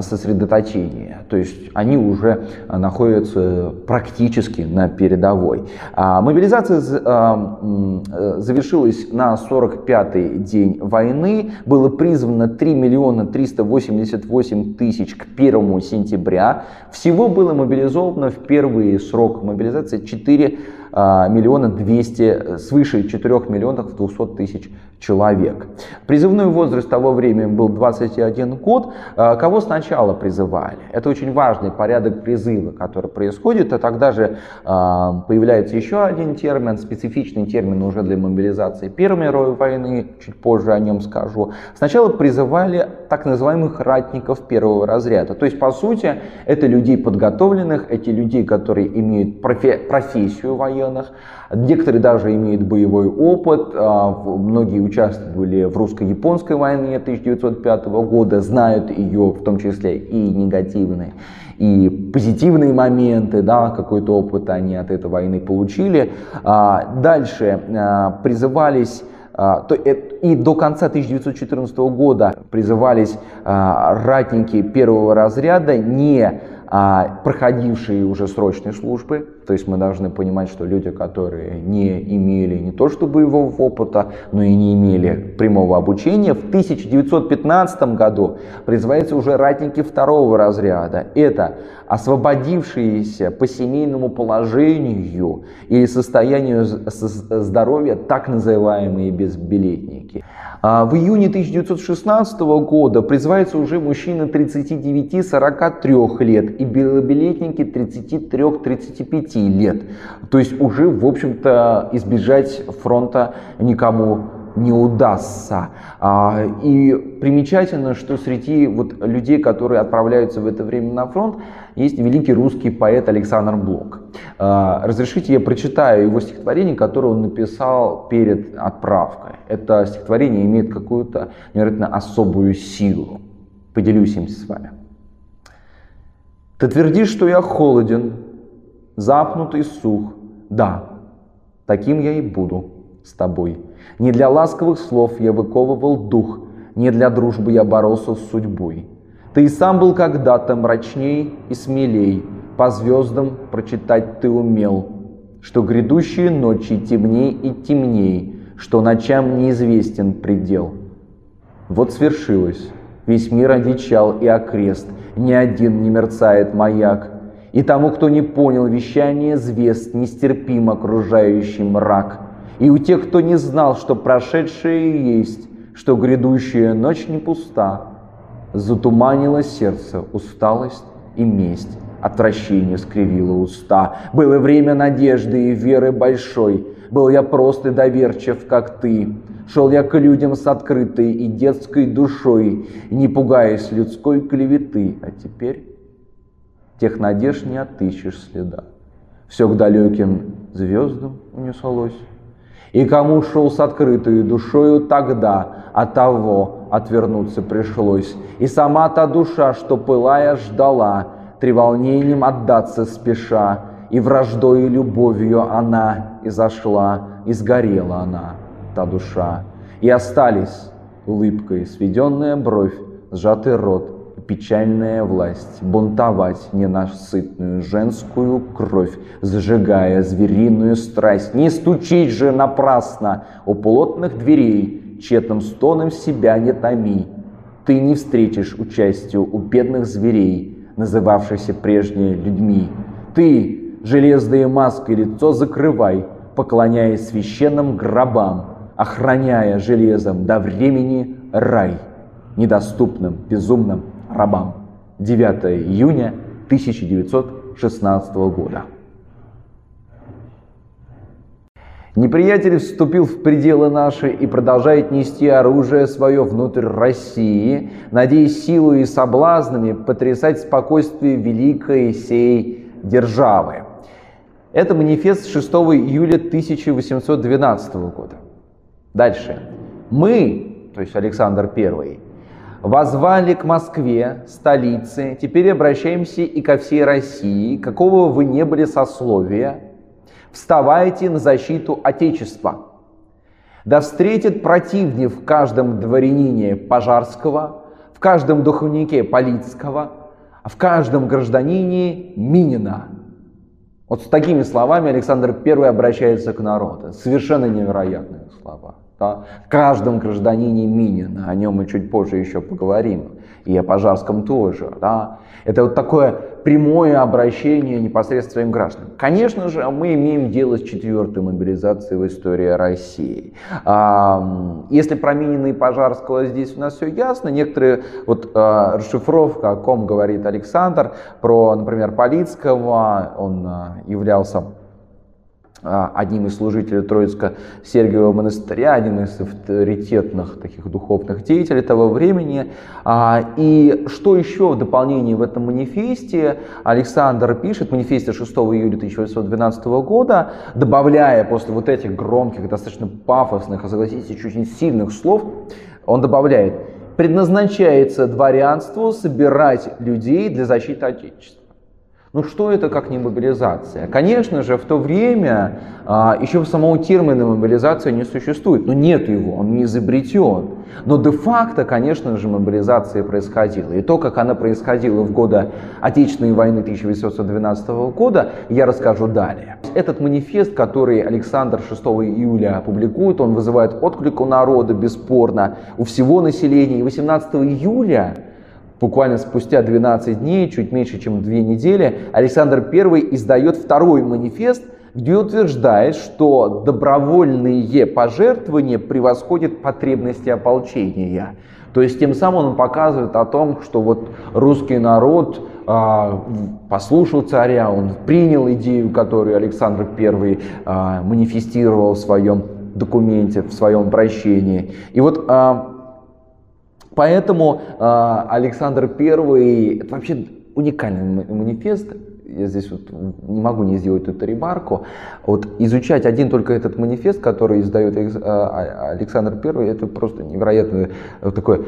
сосредоточения. То есть они уже находятся практически на передовой. А мобилизация завершилась на 45-й день войны. Было призвано 3 миллиона 388 тысяч к 1 сентября. Всего было мобилизовано в первый срок мобилизации 4 а, миллиона 200, свыше 4 миллионов 200 тысяч человек. Призывной возраст того времени был 21 год. А, кого сначала призывали? Это очень важный порядок призыва, который происходит. А тогда же а, появляется еще один термин, специфичный термин уже для мобилизации Первой мировой войны, чуть позже о нем скажу. Сначала призывали так называемых ратников первого разряда. То есть, по сути, это людей подготовленных, эти людей, которые имеют профессию военных, некоторые даже имеют боевой опыт, а, многие участвовали в русско-японской войне 1905 года, знают ее в том числе и негативные, и позитивные моменты, да, какой-то опыт они от этой войны получили. А, дальше а, призывались и до конца 1914 года призывались ратники первого разряда, не проходившие уже срочные службы, то есть мы должны понимать, что люди, которые не имели не то что боевого опыта, но и не имели прямого обучения, в 1915 году призываются уже ратники второго разряда. Это освободившиеся по семейному положению или состоянию здоровья так называемые безбилетники. А в июне 1916 года призываются уже мужчины 39-43 лет и белобилетники 33-35 лет. То есть уже, в общем-то, избежать фронта никому не удастся. А, и примечательно, что среди вот людей, которые отправляются в это время на фронт, есть великий русский поэт Александр Блок. А, разрешите, я прочитаю его стихотворение, которое он написал перед отправкой. Это стихотворение имеет какую-то невероятно особую силу. Поделюсь им с вами. Ты твердишь, что я холоден, запнутый сух. Да, таким я и буду с тобой. Не для ласковых слов я выковывал дух, не для дружбы я боролся с судьбой. Ты и сам был когда-то мрачней и смелей, по звездам прочитать ты умел, что грядущие ночи темней и темней, что ночам неизвестен предел. Вот свершилось, весь мир одичал и окрест, ни один не мерцает маяк, и тому, кто не понял вещание звезд, нестерпим окружающий мрак. И у тех, кто не знал, что прошедшее есть, что грядущая ночь не пуста, затуманило сердце усталость и месть, отвращение скривило уста. Было время надежды и веры большой, был я прост и доверчив, как ты. Шел я к людям с открытой и детской душой, не пугаясь людской клеветы. А теперь тех надежд не отыщешь следа. Все к далеким звездам унеслось. И кому шел с открытой душою тогда, от того отвернуться пришлось. И сама та душа, что пылая ждала, треволнением отдаться спеша, и враждой и любовью она изошла, и сгорела она, та душа. И остались улыбкой сведенная бровь, сжатый рот, печальная власть бунтовать ненасытную женскую кровь, зажигая звериную страсть. Не стучить же напрасно у плотных дверей, тщетным стоном себя не томи. Ты не встретишь участию у бедных зверей, называвшихся прежние людьми. Ты, железные маской лицо закрывай, поклоняясь священным гробам, охраняя железом до времени рай, недоступным безумным рабам. 9 июня 1916 года. Неприятель вступил в пределы наши и продолжает нести оружие свое внутрь России, надеясь силой и соблазнами потрясать спокойствие великой сей державы. Это манифест 6 июля 1812 года. Дальше. Мы, то есть Александр I, возвали к Москве, столице, теперь обращаемся и ко всей России, какого вы не были сословия, вставайте на защиту Отечества. Да встретит противник в каждом дворянине Пожарского, в каждом духовнике Полицкого, в каждом гражданине Минина. Вот с такими словами Александр I обращается к народу. Совершенно невероятные слова. Да? Каждом гражданине Минина, о нем мы чуть позже еще поговорим, и о Пожарском тоже. Да? Это вот такое прямое обращение непосредственно своим гражданам. Конечно же, мы имеем дело с четвертой мобилизацией в истории России. Если про Минина и Пожарского здесь у нас все ясно, некоторые вот а, расшифровка, о ком говорит Александр, про, например, Полицкого, он а, являлся одним из служителей Троицко-Сергиевого монастыря, один из авторитетных таких духовных деятелей того времени. А, и что еще в дополнение в этом манифесте Александр пишет, в манифесте 6 июля 1812 года, добавляя после вот этих громких, достаточно пафосных, а согласитесь, очень сильных слов, он добавляет, предназначается дворянству собирать людей для защиты Отечества. Ну что это как не мобилизация? Конечно же, в то время а, еще самого термина мобилизация не существует, но нет его, он не изобретен. Но де-факто, конечно же, мобилизация происходила. И то, как она происходила в годы Отечественной войны 1812 года, я расскажу далее. Этот манифест, который Александр 6 июля опубликует, он вызывает отклик у народа, бесспорно, у всего населения. И 18 июля Буквально спустя 12 дней, чуть меньше, чем две недели, Александр I издает второй манифест, где утверждает, что добровольные пожертвования превосходят потребности ополчения. То есть тем самым он показывает о том, что вот русский народ а, послушал царя, он принял идею, которую Александр I а, манифестировал в своем документе, в своем обращении. И вот а, Поэтому э, Александр I, это вообще уникальный манифест, я здесь вот не могу не сделать эту ремарку, вот изучать один только этот манифест, который издает а, Александр I, это просто невероятное такое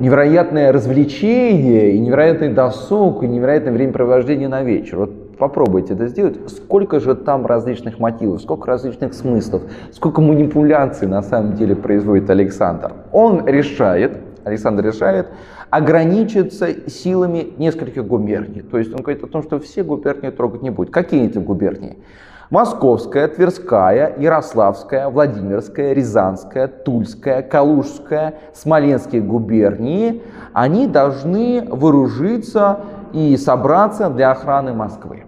невероятное развлечение и невероятный досуг и невероятное времяпровождение на вечер. Вот попробуйте это сделать. Сколько же там различных мотивов, сколько различных смыслов, сколько манипуляций на самом деле производит Александр. Он решает, Александр решает ограничиться силами нескольких губерний. То есть он говорит о том, что все губернии трогать не будет. Какие эти губернии? Московская, Тверская, Ярославская, Владимирская, Рязанская, Тульская, Калужская, Смоленские губернии, они должны вооружиться и собраться для охраны Москвы.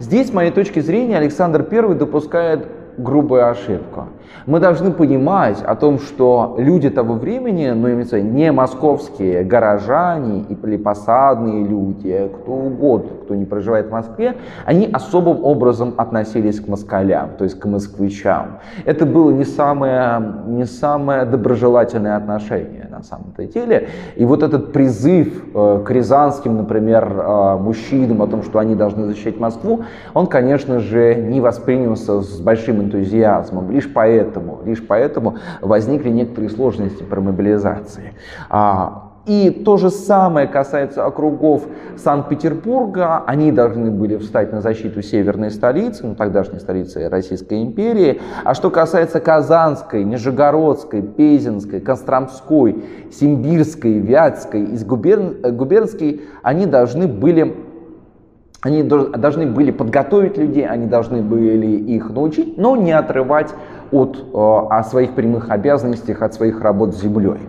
Здесь, с моей точки зрения, Александр I допускает грубую ошибку. Мы должны понимать о том, что люди того времени, ну, имеется не московские горожане или посадные люди, кто угодно, кто не проживает в Москве, они особым образом относились к москалям, то есть к москвичам. Это было не самое, не самое доброжелательное отношение на самом-то деле. И вот этот призыв э, к рязанским, например, э, мужчинам о том, что они должны защищать Москву, он, конечно же, не воспринялся с большим энтузиазмом. Лишь поэтому, лишь поэтому возникли некоторые сложности при мобилизации. А, и то же самое касается округов Санкт-Петербурга. Они должны были встать на защиту северной столицы, ну, тогдашней столицы Российской империи. А что касается Казанской, Нижегородской, Пезинской, Костромской, Симбирской, Вятской и губерн... губернской, они должны были они должны были подготовить людей, они должны были их научить, но не отрывать от э, о своих прямых обязанностях, от своих работ с землей.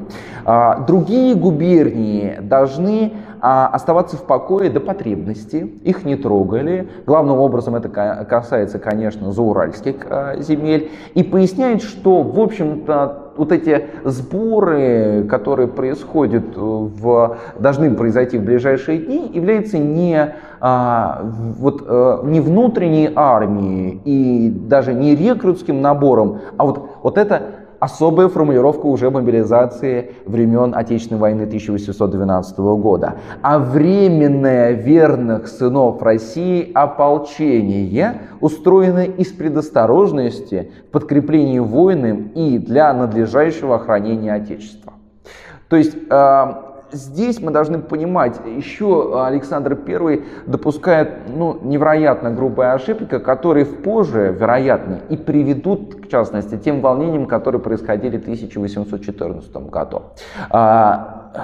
А, другие губернии должны а, оставаться в покое до потребности, их не трогали. Главным образом это касается, конечно, зауральских э, земель. И поясняет, что, в общем-то, вот эти сборы, которые происходят в, должны произойти в ближайшие дни, являются не, а, вот, а, не внутренней армией и даже не рекрутским набором, а вот, вот это особая формулировка уже мобилизации времен Отечественной войны 1812 года. А временное верных сынов России ополчение устроено из предосторожности в подкреплении воинам и для надлежащего охранения Отечества. То есть а, здесь мы должны понимать, еще Александр I допускает ну, невероятно грубые ошибки, которые позже, вероятно, и приведут, в частности, тем волнениям, которые происходили в 1814 году.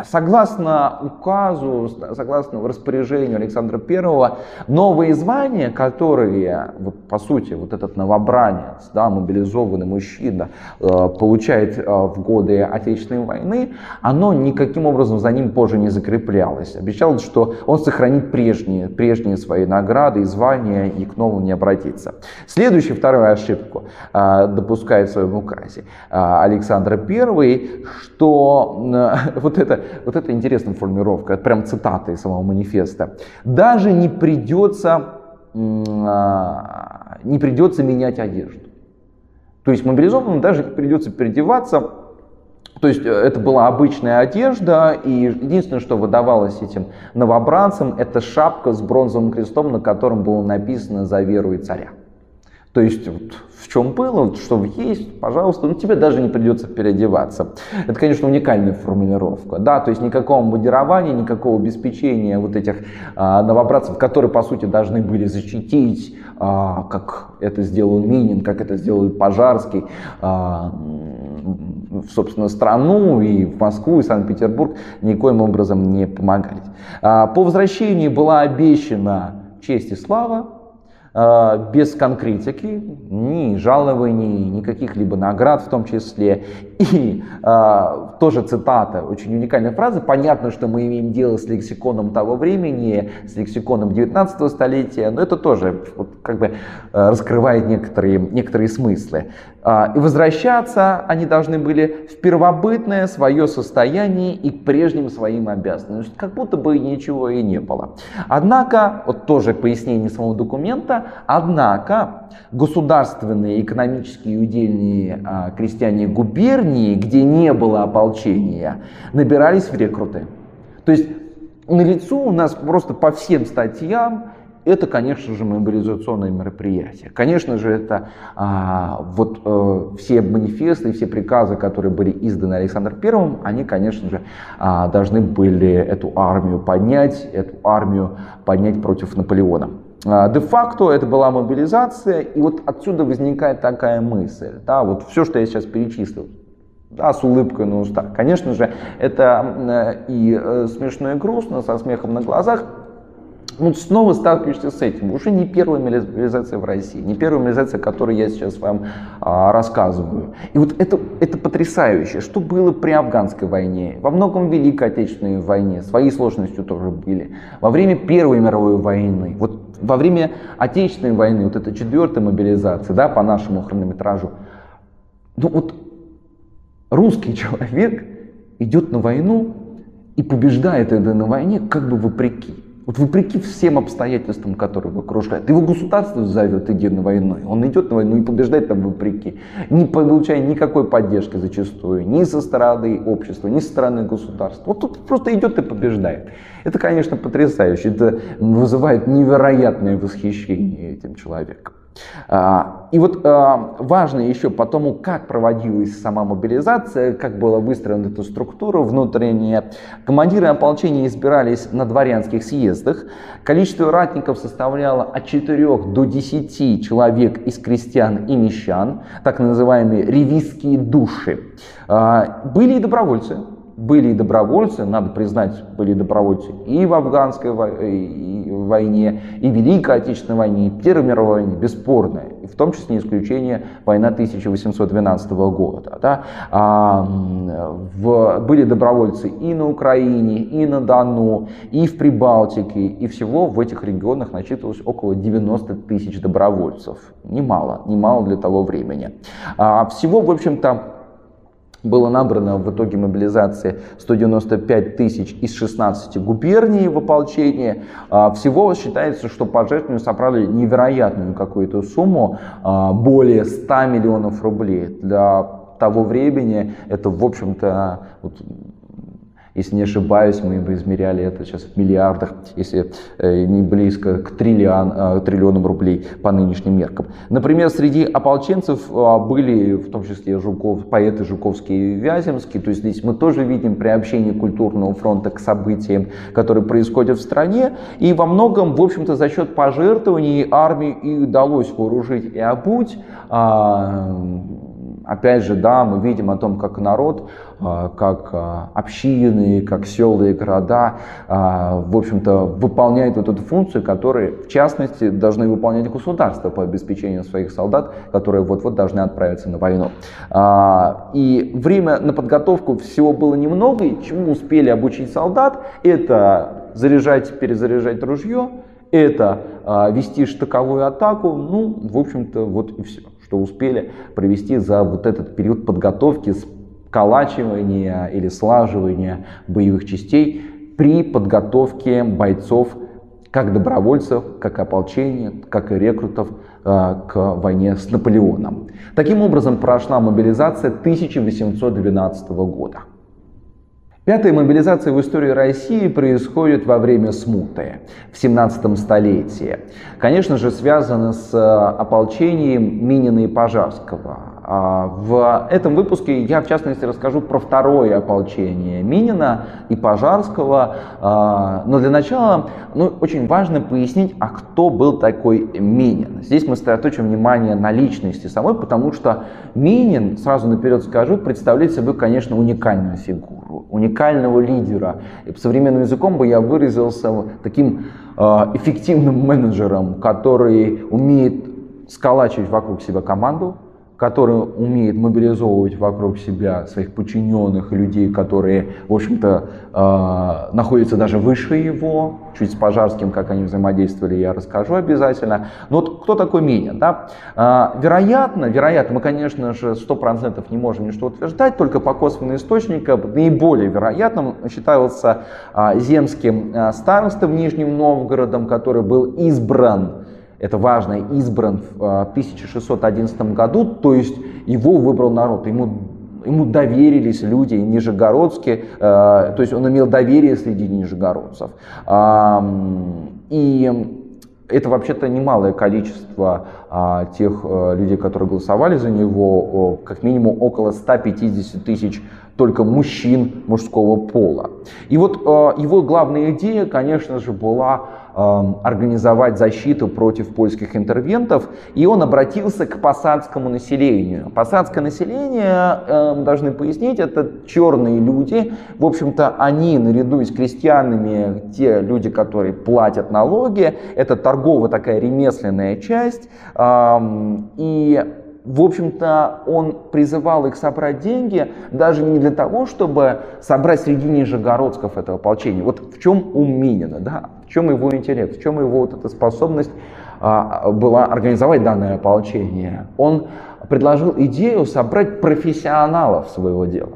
Согласно указу, согласно распоряжению Александра I, новые звания, которые, вот, по сути, вот этот новобранец, да, мобилизованный мужчина, э, получает э, в годы Отечественной войны, оно никаким образом за ним позже не закреплялось. Обещалось, что он сохранит прежние, прежние свои награды и звания и к новым не обратится. Следующую, вторую ошибку э, допускает в своем указе Александр I, что [laughs] вот это, вот это интересная формулировка, это прям цитата из самого манифеста. Даже не придется, а, не придется менять одежду. То есть мобилизованным даже не придется переодеваться, то есть э, это была обычная одежда, и единственное, что выдавалось этим новобранцам, это шапка с бронзовым крестом, на котором было написано «За веру и царя». То есть вот, в чем было, вот, что есть, пожалуйста, ну тебе даже не придется переодеваться. Это, конечно, уникальная формулировка. Да, то есть никакого модерования, никакого обеспечения вот этих а, новобранцев, которые, по сути, должны были защитить, а, как это сделал Минин, как это сделал Пожарский, а, собственно, страну и в Москву, и Санкт-Петербург никоим образом не помогали. А, по возвращении была обещана честь и слава, без конкретики, ни жалований, ни каких-либо наград в том числе. И э, тоже цитата, очень уникальная фраза. Понятно, что мы имеем дело с лексиконом того времени, с лексиконом 19 столетия, но это тоже вот, как бы раскрывает некоторые, некоторые смыслы. Э, и возвращаться они должны были в первобытное свое состояние и к прежним своим обязанностям. Как будто бы ничего и не было. Однако, вот тоже пояснение самого документа, Однако государственные, экономические и удельные а, крестьяне губернии, где не было ополчения, набирались в рекруты. То есть на лицу у нас просто по всем статьям это, конечно же, мобилизационные мероприятия. Конечно же, это а, вот а, все манифесты, все приказы, которые были изданы Александром Первым, они, конечно же, а, должны были эту армию поднять, эту армию поднять против Наполеона. А, де-факто это была мобилизация, и вот отсюда возникает такая мысль, да, вот все, что я сейчас перечислил, да, с улыбкой на устах. Конечно же, это э, и э, смешно и грустно, со смехом на глазах, ну, снова сталкиваешься с этим. Уже не первая мобилизация в России, не первая мобилизация, о которой я сейчас вам а, рассказываю. И вот это, это потрясающе. Что было при афганской войне? Во многом Великой Отечественной войне. Свои сложности тоже были. Во время Первой мировой войны. Вот во время Отечественной войны, вот эта четвертая мобилизация, да, по нашему хронометражу, ну вот русский человек идет на войну и побеждает это на войне как бы вопреки. Вот вопреки всем обстоятельствам, которые его окружают. Его государство зовет, иди на войну. Он идет на войну и побеждает там вопреки. Не получая никакой поддержки зачастую. Ни со стороны общества, ни со стороны государства. Вот тут просто идет и побеждает. Это, конечно, потрясающе. Это вызывает невероятное восхищение этим человеком. А, и вот а, важно еще по тому, как проводилась сама мобилизация, как была выстроена эта структура внутренняя. Командиры ополчения избирались на дворянских съездах. Количество ратников составляло от 4 до 10 человек из крестьян и мещан, так называемые ревизские души. А, были и добровольцы, были и добровольцы, надо признать, были добровольцы и в афганской войне, и в Великой Отечественной войне, и в Первой мировой войне, бесспорно, в том числе не исключение война 1812 года. Да? А, в, были добровольцы и на Украине, и на Дону, и в Прибалтике, и всего в этих регионах насчитывалось около 90 тысяч добровольцев. Немало, немало для того времени. А, всего, в общем-то, было набрано в итоге мобилизации 195 тысяч из 16 губерний в ополчении. А, всего считается, что пожертвования собрали невероятную какую-то сумму, а, более 100 миллионов рублей. Для того времени это, в общем-то, вот, если не ошибаюсь, мы бы измеряли это сейчас в миллиардах, если э, не близко к триллион, э, триллионам рублей по нынешним меркам. Например, среди ополченцев э, были в том числе Жуков, поэты Жуковский и Вяземский. То есть здесь мы тоже видим приобщение культурного фронта к событиям, которые происходят в стране. И во многом, в общем-то, за счет пожертвований армии и удалось вооружить и обуть а, опять же, да, мы видим о том, как народ, а, как а, общины, как села и города, а, в общем-то, выполняют вот эту функцию, которую, в частности, должны выполнять государства по обеспечению своих солдат, которые вот-вот должны отправиться на войну. И время на подготовку всего было немного, и чему успели обучить солдат, это заряжать, перезаряжать ружье, это вести штыковую атаку, ну, в общем-то, вот и все что успели провести за вот этот период подготовки, сколачивания или слаживания боевых частей при подготовке бойцов как добровольцев, как ополчения, как и рекрутов э, к войне с Наполеоном. Таким образом прошла мобилизация 1812 года. Пятая мобилизация в истории России происходит во время смуты в 17 столетии. Конечно же, связано с э, ополчением Минина и Пожарского. А, в этом выпуске я, в частности, расскажу про второе ополчение Минина и Пожарского. А, но для начала ну, очень важно пояснить, а кто был такой Минин. Здесь мы сосредоточим внимание на личности самой, потому что Минин, сразу наперед скажу, представляет собой, конечно, уникальную фигуру, уникального лидера. И современным языком бы я выразился таким а, эффективным менеджером, который умеет сколачивать вокруг себя команду, который умеет мобилизовывать вокруг себя своих подчиненных, людей, которые, в общем-то, э, находятся даже выше его. Чуть с Пожарским, как они взаимодействовали, я расскажу обязательно. Но вот кто такой Минин? Да? Э, вероятно, вероятно, мы, конечно же, сто процентов не можем ничего утверждать, только по косвенным источникам наиболее вероятным считался э, земским э, старостом Нижним Новгородом, который был избран это важно, избран в 1611 а, году, то есть его выбрал народ, ему, ему доверились люди нижегородские, а, то есть он имел доверие среди нижегородцев. И это вообще-то немалое количество а, тех а, людей, которые голосовали за него, как минимум около 150 тысяч только мужчин мужского пола. И вот а, его главная идея, конечно же, была организовать защиту против польских интервентов, и он обратился к посадскому населению. Посадское население, эм, должны пояснить, это черные люди, в общем-то, они наряду с крестьянами, те люди, которые платят налоги, это торговая такая ремесленная часть, эм, и в общем-то, он призывал их собрать деньги даже не для того, чтобы собрать среди нижегородцев этого ополчения. Вот в чем ум Минина, да? Чем его интеллект, в чем его вот эта способность а, была организовать данное ополчение. Он предложил идею собрать профессионалов своего дела.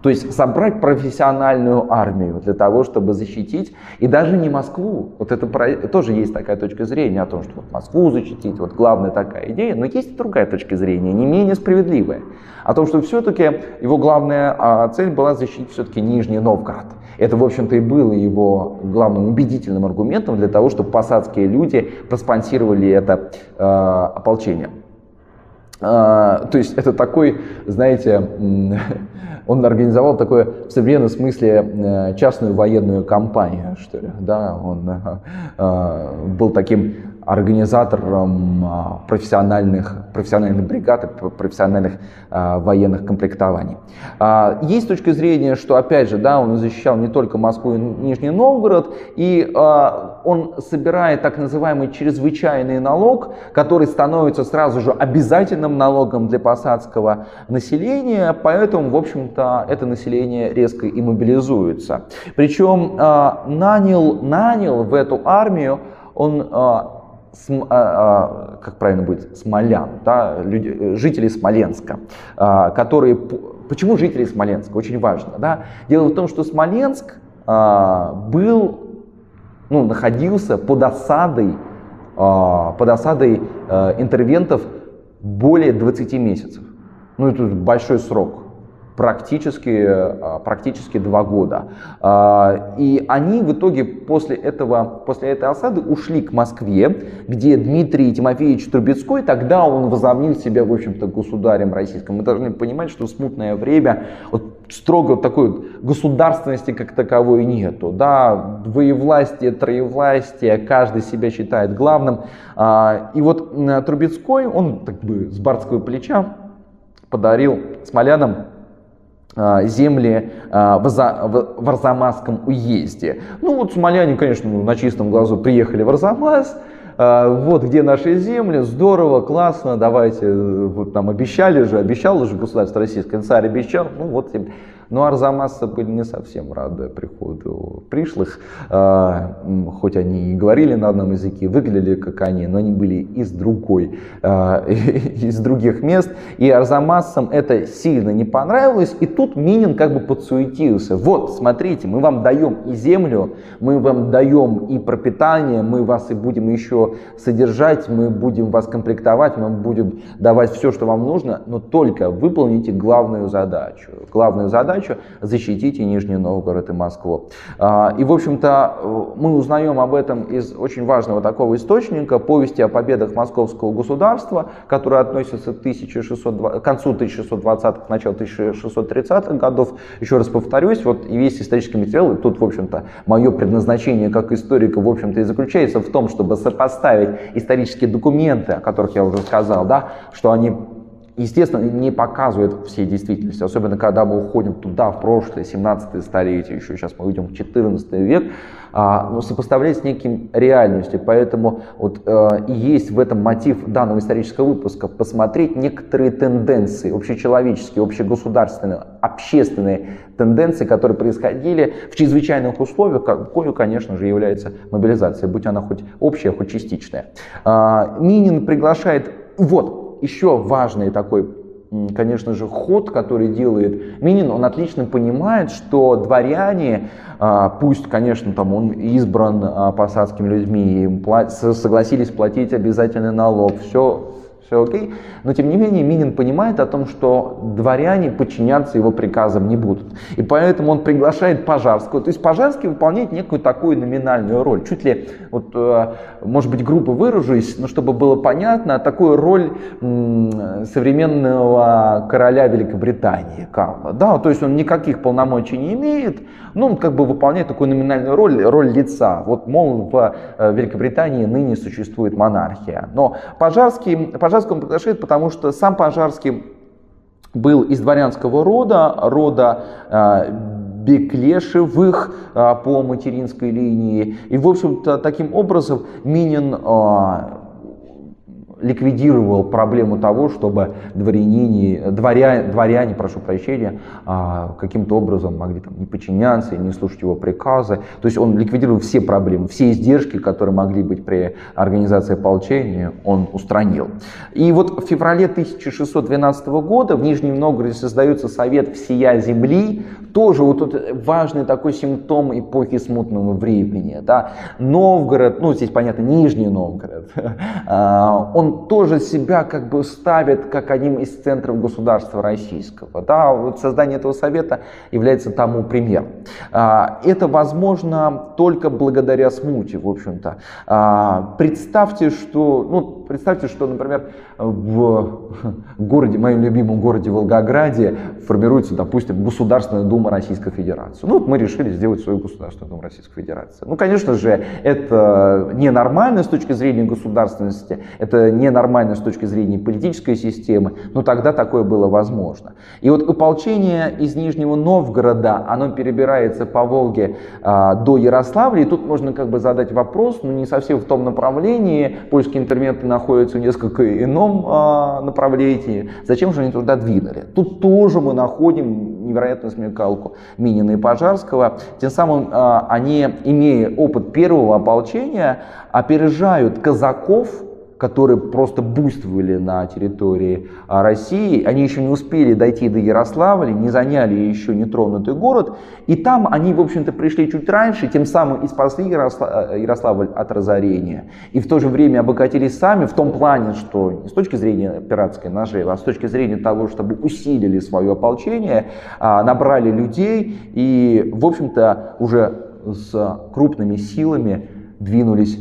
То есть собрать профессиональную армию для того, чтобы защитить, и даже не Москву. Вот это тоже есть такая точка зрения о том, что вот Москву защитить, вот главная такая идея, но есть и другая точка зрения, не менее справедливая, о том, что все-таки его главная а, цель была защитить все-таки Нижний Новгород. Это, в общем-то, и было его главным убедительным аргументом для того, чтобы посадские люди проспонсировали это э, ополчение. Э, то есть это такой, знаете, [laughs] он организовал такое в современном смысле э, частную военную компанию, что ли, да, он э, э, был таким организатором а, профессиональных, профессиональных бригад и профессиональных а, военных комплектований. А, есть точка зрения, что, опять же, да, он защищал не только Москву и Нижний Новгород, и он собирает так называемый чрезвычайный налог, который становится сразу же обязательным налогом для посадского населения, поэтому, в общем-то, это население резко и мобилизуется. Причем нанял, нанял в эту армию он см, а, а, как правильно будет, смолян, да, люди, жители Смоленска, а, которые... Почему жители Смоленска? Очень важно. Да? Дело в том, что Смоленск а, был, ну, находился под осадой, а, под осадой а, интервентов более 20 месяцев. Ну, это большой срок практически, э, практически два года. А, и они в итоге после, этого, после этой осады ушли к Москве, где Дмитрий Тимофеевич Трубецкой, тогда он возомнил себя, в общем-то, государем российским. Мы должны понимать, что в смутное время вот строго такой государственности как таковой нету. Да, двоевластие, троевластие, каждый себя считает главным. А, и вот Трубецкой, он так бы с барского плеча подарил смолянам а, земли а, в Арзамасском уезде. Ну вот смоляне, конечно, на чистом глазу приехали в Арзамас, а, вот где наши земли, здорово, классно, давайте, вот нам обещали же, обещал же государство российское, царь обещал, ну вот но арзамасцы были не совсем рады приходу пришлых, а, хоть они и говорили на одном языке, выглядели как они, но они были из другой, а, [laughs] из других мест. И арзамасцам это сильно не понравилось, и тут Минин как бы подсуетился. Вот, смотрите, мы вам даем и землю, мы вам даем и пропитание, мы вас и будем еще содержать, мы будем вас комплектовать, мы будем давать все, что вам нужно, но только выполните главную задачу. Главную задачу задачу защитить и Нижний Новгород, и Москву. А, и, в общем-то, мы узнаем об этом из очень важного такого источника, повести о победах московского государства, которые относятся к, 1620, к концу 1620-х, началу 1630-х годов. Еще раз повторюсь, вот весь исторический материал, и тут, в общем-то, мое предназначение как историка, в общем-то, и заключается в том, чтобы сопоставить исторические документы, о которых я уже сказал, да, что они естественно, не показывает всей действительности, особенно когда мы уходим туда, в прошлое, 17 столетие, еще сейчас мы уйдем в 14 век, а, но сопоставлять с неким реальностью. Поэтому вот и есть в этом мотив данного исторического выпуска посмотреть некоторые тенденции, общечеловеческие, общегосударственные, общественные тенденции, которые происходили в чрезвычайных условиях, какой, конечно же, является мобилизация, будь она хоть общая, хоть частичная. А, Минин приглашает, вот, еще важный такой конечно же, ход, который делает Минин, он отлично понимает, что дворяне, а, пусть, конечно, там он избран а, посадскими людьми, согласились платить обязательный налог, все все окей. Но тем не менее Минин понимает о том, что дворяне подчиняться его приказам не будут. И поэтому он приглашает Пожарского. То есть Пожарский выполняет некую такую номинальную роль. Чуть ли, вот, э, может быть, грубо выражусь, но чтобы было понятно, такую роль современного короля Великобритании Карла. Да, то есть он никаких полномочий не имеет, но он как бы выполняет такую номинальную роль, роль лица. Вот, мол, в э, Великобритании ныне существует монархия. Но Пожарский, Пожарский Пожарского он потому что сам Пожарский был из дворянского рода, рода э, Беклешевых э, по материнской линии. И, в общем-то, таким образом Минин э, ликвидировал проблему того, чтобы дворяне, дворя, дворяне прошу прощения, а, каким-то образом могли там, не подчиняться и не слушать его приказы. То есть он ликвидировал все проблемы, все издержки, которые могли быть при организации ополчения, он устранил. И вот в феврале 1612 года в Нижнем Новгороде создается Совет всея земли, тоже вот тут важный такой симптом эпохи смутного времени. Да? Новгород, ну здесь понятно, Нижний Новгород, [laughs] а, он тоже себя как бы ставит как одним из центров государства российского. Да, вот создание этого совета является тому примером. А, это возможно только благодаря смуте, в общем-то. А, представьте, что, ну, представьте, что, например, в [laughs] городе, моем любимом городе Волгограде формируется, допустим, Государственная Дума Российской Федерации. Ну, вот мы решили сделать свою Государственную Думу Российской Федерации. Ну, конечно же, это ненормально с точки зрения государственности, это ненормально с точки зрения политической системы, но тогда такое было возможно. И вот ополчение из Нижнего Новгорода, оно перебирается по Волге а, до Ярославля, и тут можно как бы задать вопрос, но ну, не совсем в том направлении, польские интервенты находятся в несколько ином, а, направлении. Зачем же они туда двинули? Тут тоже мы находим невероятную смекалку Минина и Пожарского. Тем самым а, они, имея опыт первого ополчения, опережают казаков которые просто буйствовали на территории а, России. Они еще не успели дойти до Ярославля, не заняли еще нетронутый город. И там они, в общем-то, пришли чуть раньше, тем самым и спасли э, Ярославль от разорения. И в то же время обогатились сами в том плане, что с точки зрения пиратской наживы, а с точки зрения того, чтобы усилили свое ополчение, а, набрали людей и, в общем-то, уже с крупными силами двинулись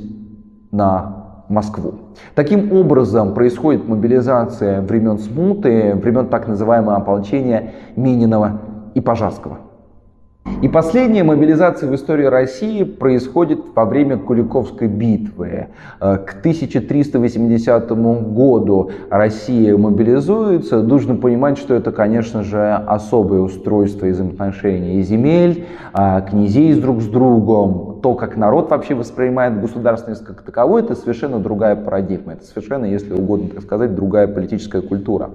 на Москву. Таким образом происходит мобилизация времен смуты, времен так называемого ополчения Мининова и Пожарского. И последняя мобилизация в истории России происходит во время Куликовской битвы. Э, к 1380 году Россия мобилизуется. Нужно понимать, что это, конечно же, особое устройство из отношений земель, а, князей друг с другом, то, как народ вообще воспринимает государственность как таковой, это совершенно другая парадигма. Это совершенно, если угодно так сказать, другая политическая культура.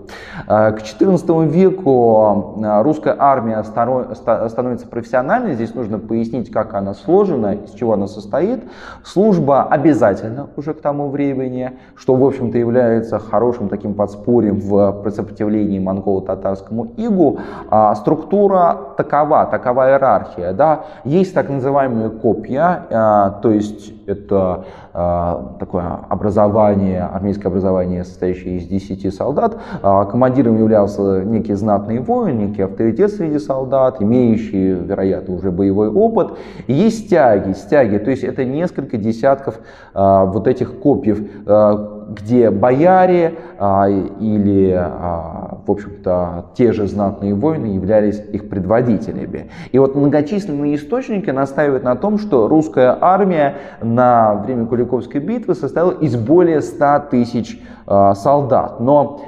Э, к XIV веку э, русская армия становится профессиональной профессиональной, здесь нужно пояснить, как она сложена, из чего она состоит. Служба обязательно уже к тому времени, что, в общем-то, является хорошим таким подспорьем в сопротивлении монголо-татарскому игу. А, структура такова, такова иерархия. Да? Есть так называемые копья, а, то есть это а, такое образование, армейское образование, состоящее из 10 солдат. А, командиром являлся некий знатный воин, некий авторитет среди солдат, имеющий, вероятно, уже боевой опыт. И есть стяги, стяги, то есть это несколько десятков вот этих копьев, где бояре а, или, а, в общем-то, те же знатные воины являлись их предводителями. И вот многочисленные источники настаивают на том, что русская армия на время Куликовской битвы состояла из более 100 тысяч а, солдат. Но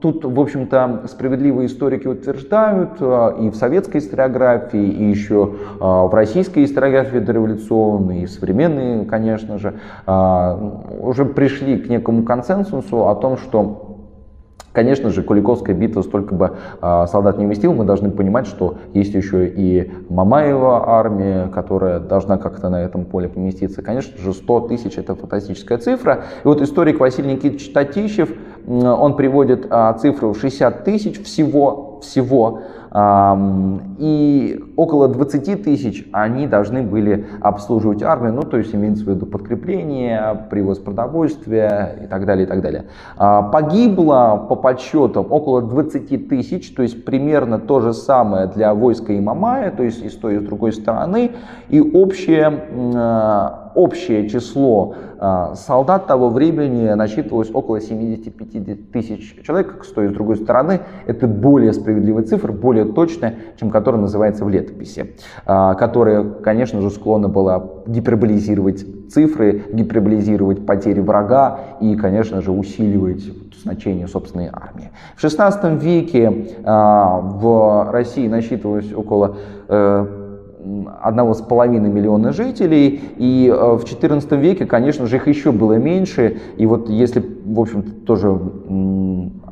Тут, в общем-то, справедливые историки утверждают э, и в советской историографии, и еще э, в российской историографии дореволюционной, и современные, конечно же, э, уже пришли к некому консенсусу о том, что Конечно же, Куликовская битва столько бы э, солдат не вместила. Мы должны понимать, что есть еще и Мамаева армия, которая должна как-то на этом поле поместиться. Конечно же, 100 тысяч это фантастическая цифра. И вот историк Василий Никитич Татищев, он приводит э, цифру 60 тысяч всего, всего и около 20 тысяч они должны были обслуживать армию, ну то есть имеется в виду подкрепление, привоз продовольствия и так далее, и так далее. А, погибло по подсчетам около 20 тысяч, то есть примерно то же самое для войска Имамая, то есть и с той, и с другой стороны, и общее общее число а, солдат того времени насчитывалось около 75 тысяч человек, с той и с другой стороны. Это более справедливая цифра, более точная, чем которая называется в летописи, а, которая, конечно же, склонна была гиперболизировать цифры, гиперболизировать потери врага и, конечно же, усиливать значение собственной армии. В XVI веке а, в России насчитывалось около э, одного с половиной миллиона жителей, и э, в XIV веке, конечно же, их еще было меньше, и вот если, в общем-то, тоже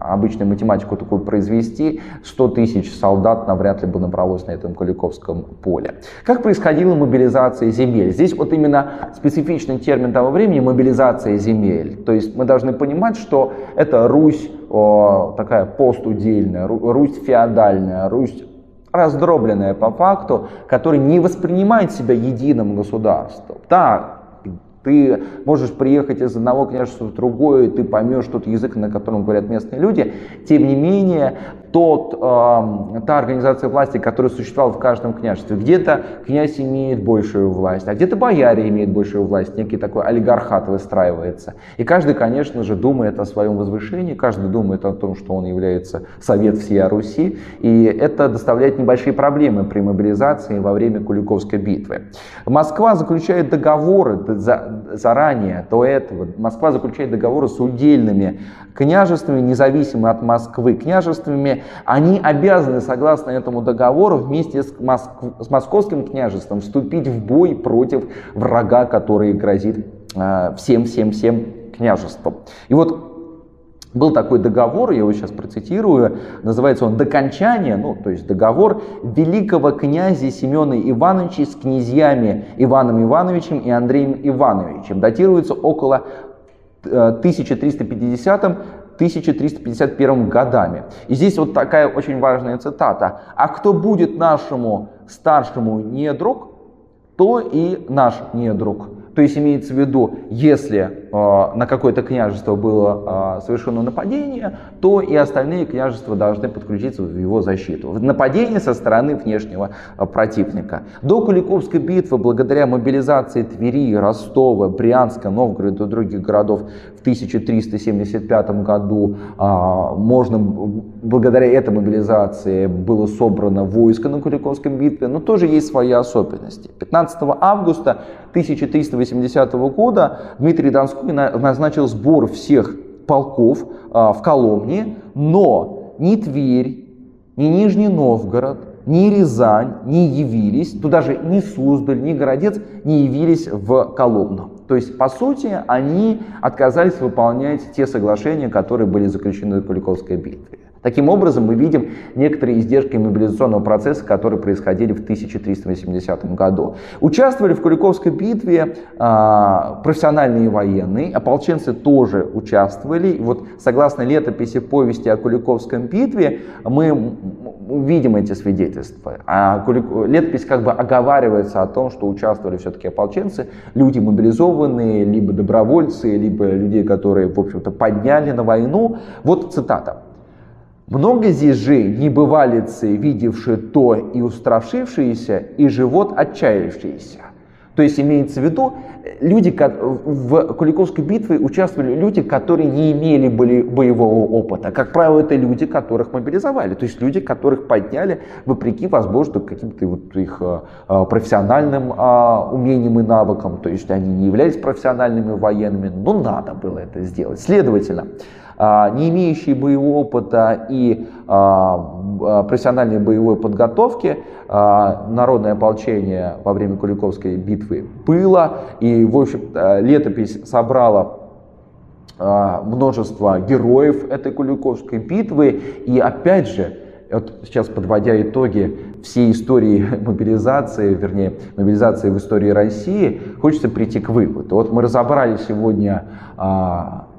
обычную математику такую произвести, 100 тысяч солдат навряд ли бы набралось на этом Куликовском поле. Как происходила мобилизация земель? Здесь вот именно специфичный термин того времени – мобилизация земель. То есть мы должны понимать, что это Русь такая постудельная, Русь феодальная, Русь раздробленное по факту, который не воспринимает себя единым государством. Да, ты можешь приехать из одного княжества в другое, ты поймешь тот язык, на котором говорят местные люди. Тем не менее, тот, э, та организация власти, которая существовала в каждом княжестве. Где-то князь имеет большую власть, а где-то бояре имеют большую власть, некий такой олигархат выстраивается. И каждый, конечно же, думает о своем возвышении, каждый думает о том, что он является совет всей Руси, и это доставляет небольшие проблемы при мобилизации во время Куликовской битвы. Москва заключает договоры заранее, до этого. Москва заключает договоры с удельными княжествами, независимо от Москвы, княжествами, они обязаны, согласно этому договору, вместе с, Моск... с московским княжеством вступить в бой против врага, который грозит всем-всем-всем э, княжествам. И вот был такой договор, я его сейчас процитирую, называется он «Докончание», ну, то есть договор великого князя Семена Ивановича с князьями Иваном Ивановичем и Андреем Ивановичем. Датируется около 1350-1351 годами. И здесь вот такая очень важная цитата. «А кто будет нашему старшему не друг, то и наш не друг». То есть имеется в виду, если э, на какое-то княжество было э, совершено нападение, то и остальные княжества должны подключиться в его защиту. Нападение со стороны внешнего э, противника. До Куликовской битвы, благодаря мобилизации Твери, Ростова, Брянска, Новгорода и других городов 1375 году а, можно, благодаря этой мобилизации было собрано войско на Куликовской битве, но тоже есть свои особенности. 15 августа 1380 года Дмитрий Донской назначил сбор всех полков а, в Коломне, но ни Тверь, ни Нижний Новгород, ни Рязань не явились, туда же ни Суздаль, ни Городец не явились в Коломну. То есть, по сути, они отказались выполнять те соглашения, которые были заключены в Куликовской битве. Таким образом, мы видим некоторые издержки мобилизационного процесса, которые происходили в 1380 году. Участвовали в Куликовской битве а, профессиональные военные, ополченцы тоже участвовали. И вот согласно летописи повести о Куликовской битве, мы видим эти свидетельства. А летопись как бы оговаривается о том, что участвовали все-таки ополченцы, люди мобилизованные, либо добровольцы, либо люди, которые, в общем-то, подняли на войну. Вот цитата. Много же небывалицы, видевшие то и устравшившиеся, и живот отчаявшиеся. То есть имеется в виду, люди, в Куликовской битве участвовали люди, которые не имели боевого опыта. Как правило, это люди, которых мобилизовали. То есть люди, которых подняли вопреки, возможно, каким-то вот их а, а, профессиональным а, умениям и навыкам. То есть они не являлись профессиональными военными, но надо было это сделать. Следовательно, не имеющие боевого опыта и а, а, профессиональной боевой подготовки народное ополчение во время Куликовской битвы было, и, в общем летопись собрала множество героев этой Куликовской битвы, и опять же, вот сейчас подводя итоги всей истории [laughs] мобилизации, вернее, мобилизации в истории России, хочется прийти к выводу. Вот мы разобрали сегодня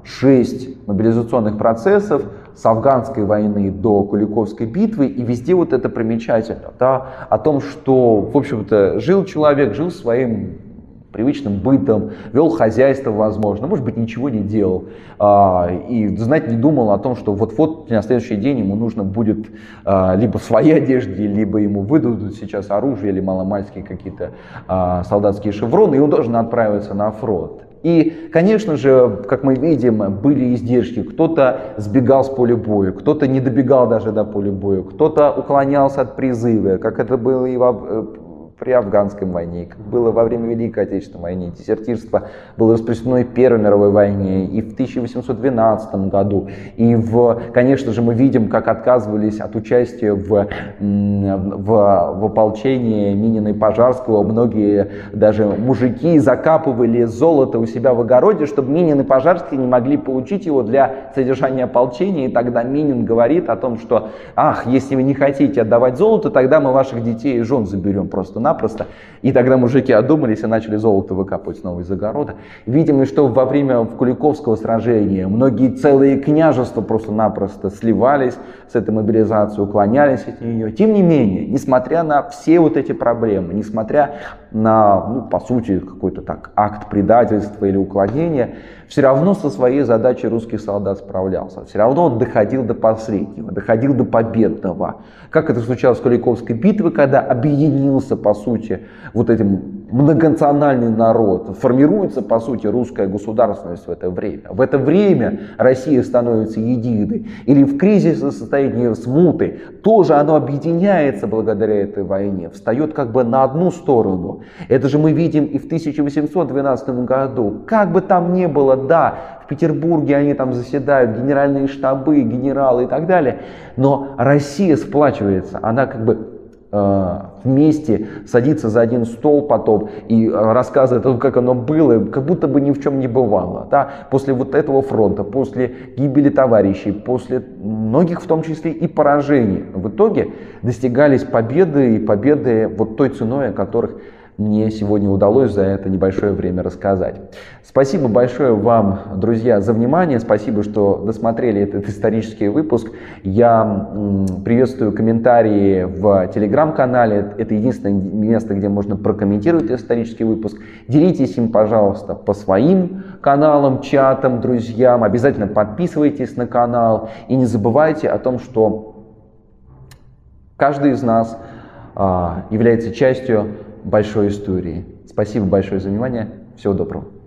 шесть мобилизационных процессов с афганской войны до Куликовской битвы, и везде вот это примечательно, да, о том, что, в общем-то, жил человек, жил своим привычным бытом, вел хозяйство, возможно, может быть, ничего не делал, а, и знать не думал о том, что вот-вот на следующий день ему нужно будет а, либо в своей одежде, либо ему выдадут сейчас оружие или маломальские какие-то а, солдатские шевроны, и он должен отправиться на фронт. И, конечно же, как мы видим, были издержки. Кто-то сбегал с поля боя, кто-то не добегал даже до поля боя, кто-то уклонялся от призыва, как это было и в э, при афганской войне, как было во время Великой Отечественной войны. Дезертирство было распространено и в Первой мировой войне, и в 1812 году. И, в, конечно же, мы видим, как отказывались от участия в, в, в ополчении Минина и Пожарского. Многие даже мужики закапывали золото у себя в огороде, чтобы Минин и Пожарский не могли получить его для содержания ополчения. И тогда Минин говорит о том, что, ах, если вы не хотите отдавать золото, тогда мы ваших детей и жен заберем просто просто-напросто. И тогда мужики одумались и начали золото выкапывать снова из огорода. Видимо, что во время Куликовского сражения многие целые княжества просто-напросто сливались с этой мобилизацией, уклонялись от нее. Тем не менее, несмотря на все вот эти проблемы, несмотря на, ну, по сути, какой-то так акт предательства или уклонения, все равно со своей задачей русский солдат справлялся. Все равно он доходил до последнего, доходил до победного. Как это случалось в Куликовской битве, когда объединился, по сути, вот этим многонациональный народ, формируется, по сути, русская государственность в это время. В это время Россия становится единой. Или в кризисе состоянии смуты тоже оно объединяется благодаря этой войне, встает как бы на одну сторону. Это же мы видим и в 1812 году. Как бы там ни было, да, в Петербурге они там заседают, генеральные штабы, генералы и так далее, но Россия сплачивается, она как бы э, вместе садится за один стол потом и рассказывает как оно было, как будто бы ни в чем не бывало. Да? После вот этого фронта, после гибели товарищей, после многих в том числе и поражений, в итоге достигались победы и победы вот той ценой, о которых мне сегодня удалось за это небольшое время рассказать. Спасибо большое вам, друзья, за внимание. Спасибо, что досмотрели этот исторический выпуск. Я приветствую комментарии в телеграм-канале. Это единственное место, где можно прокомментировать исторический выпуск. Делитесь им, пожалуйста, по своим каналам, чатам, друзьям. Обязательно подписывайтесь на канал. И не забывайте о том, что каждый из нас а, является частью большой истории. Спасибо большое за внимание. Всего доброго.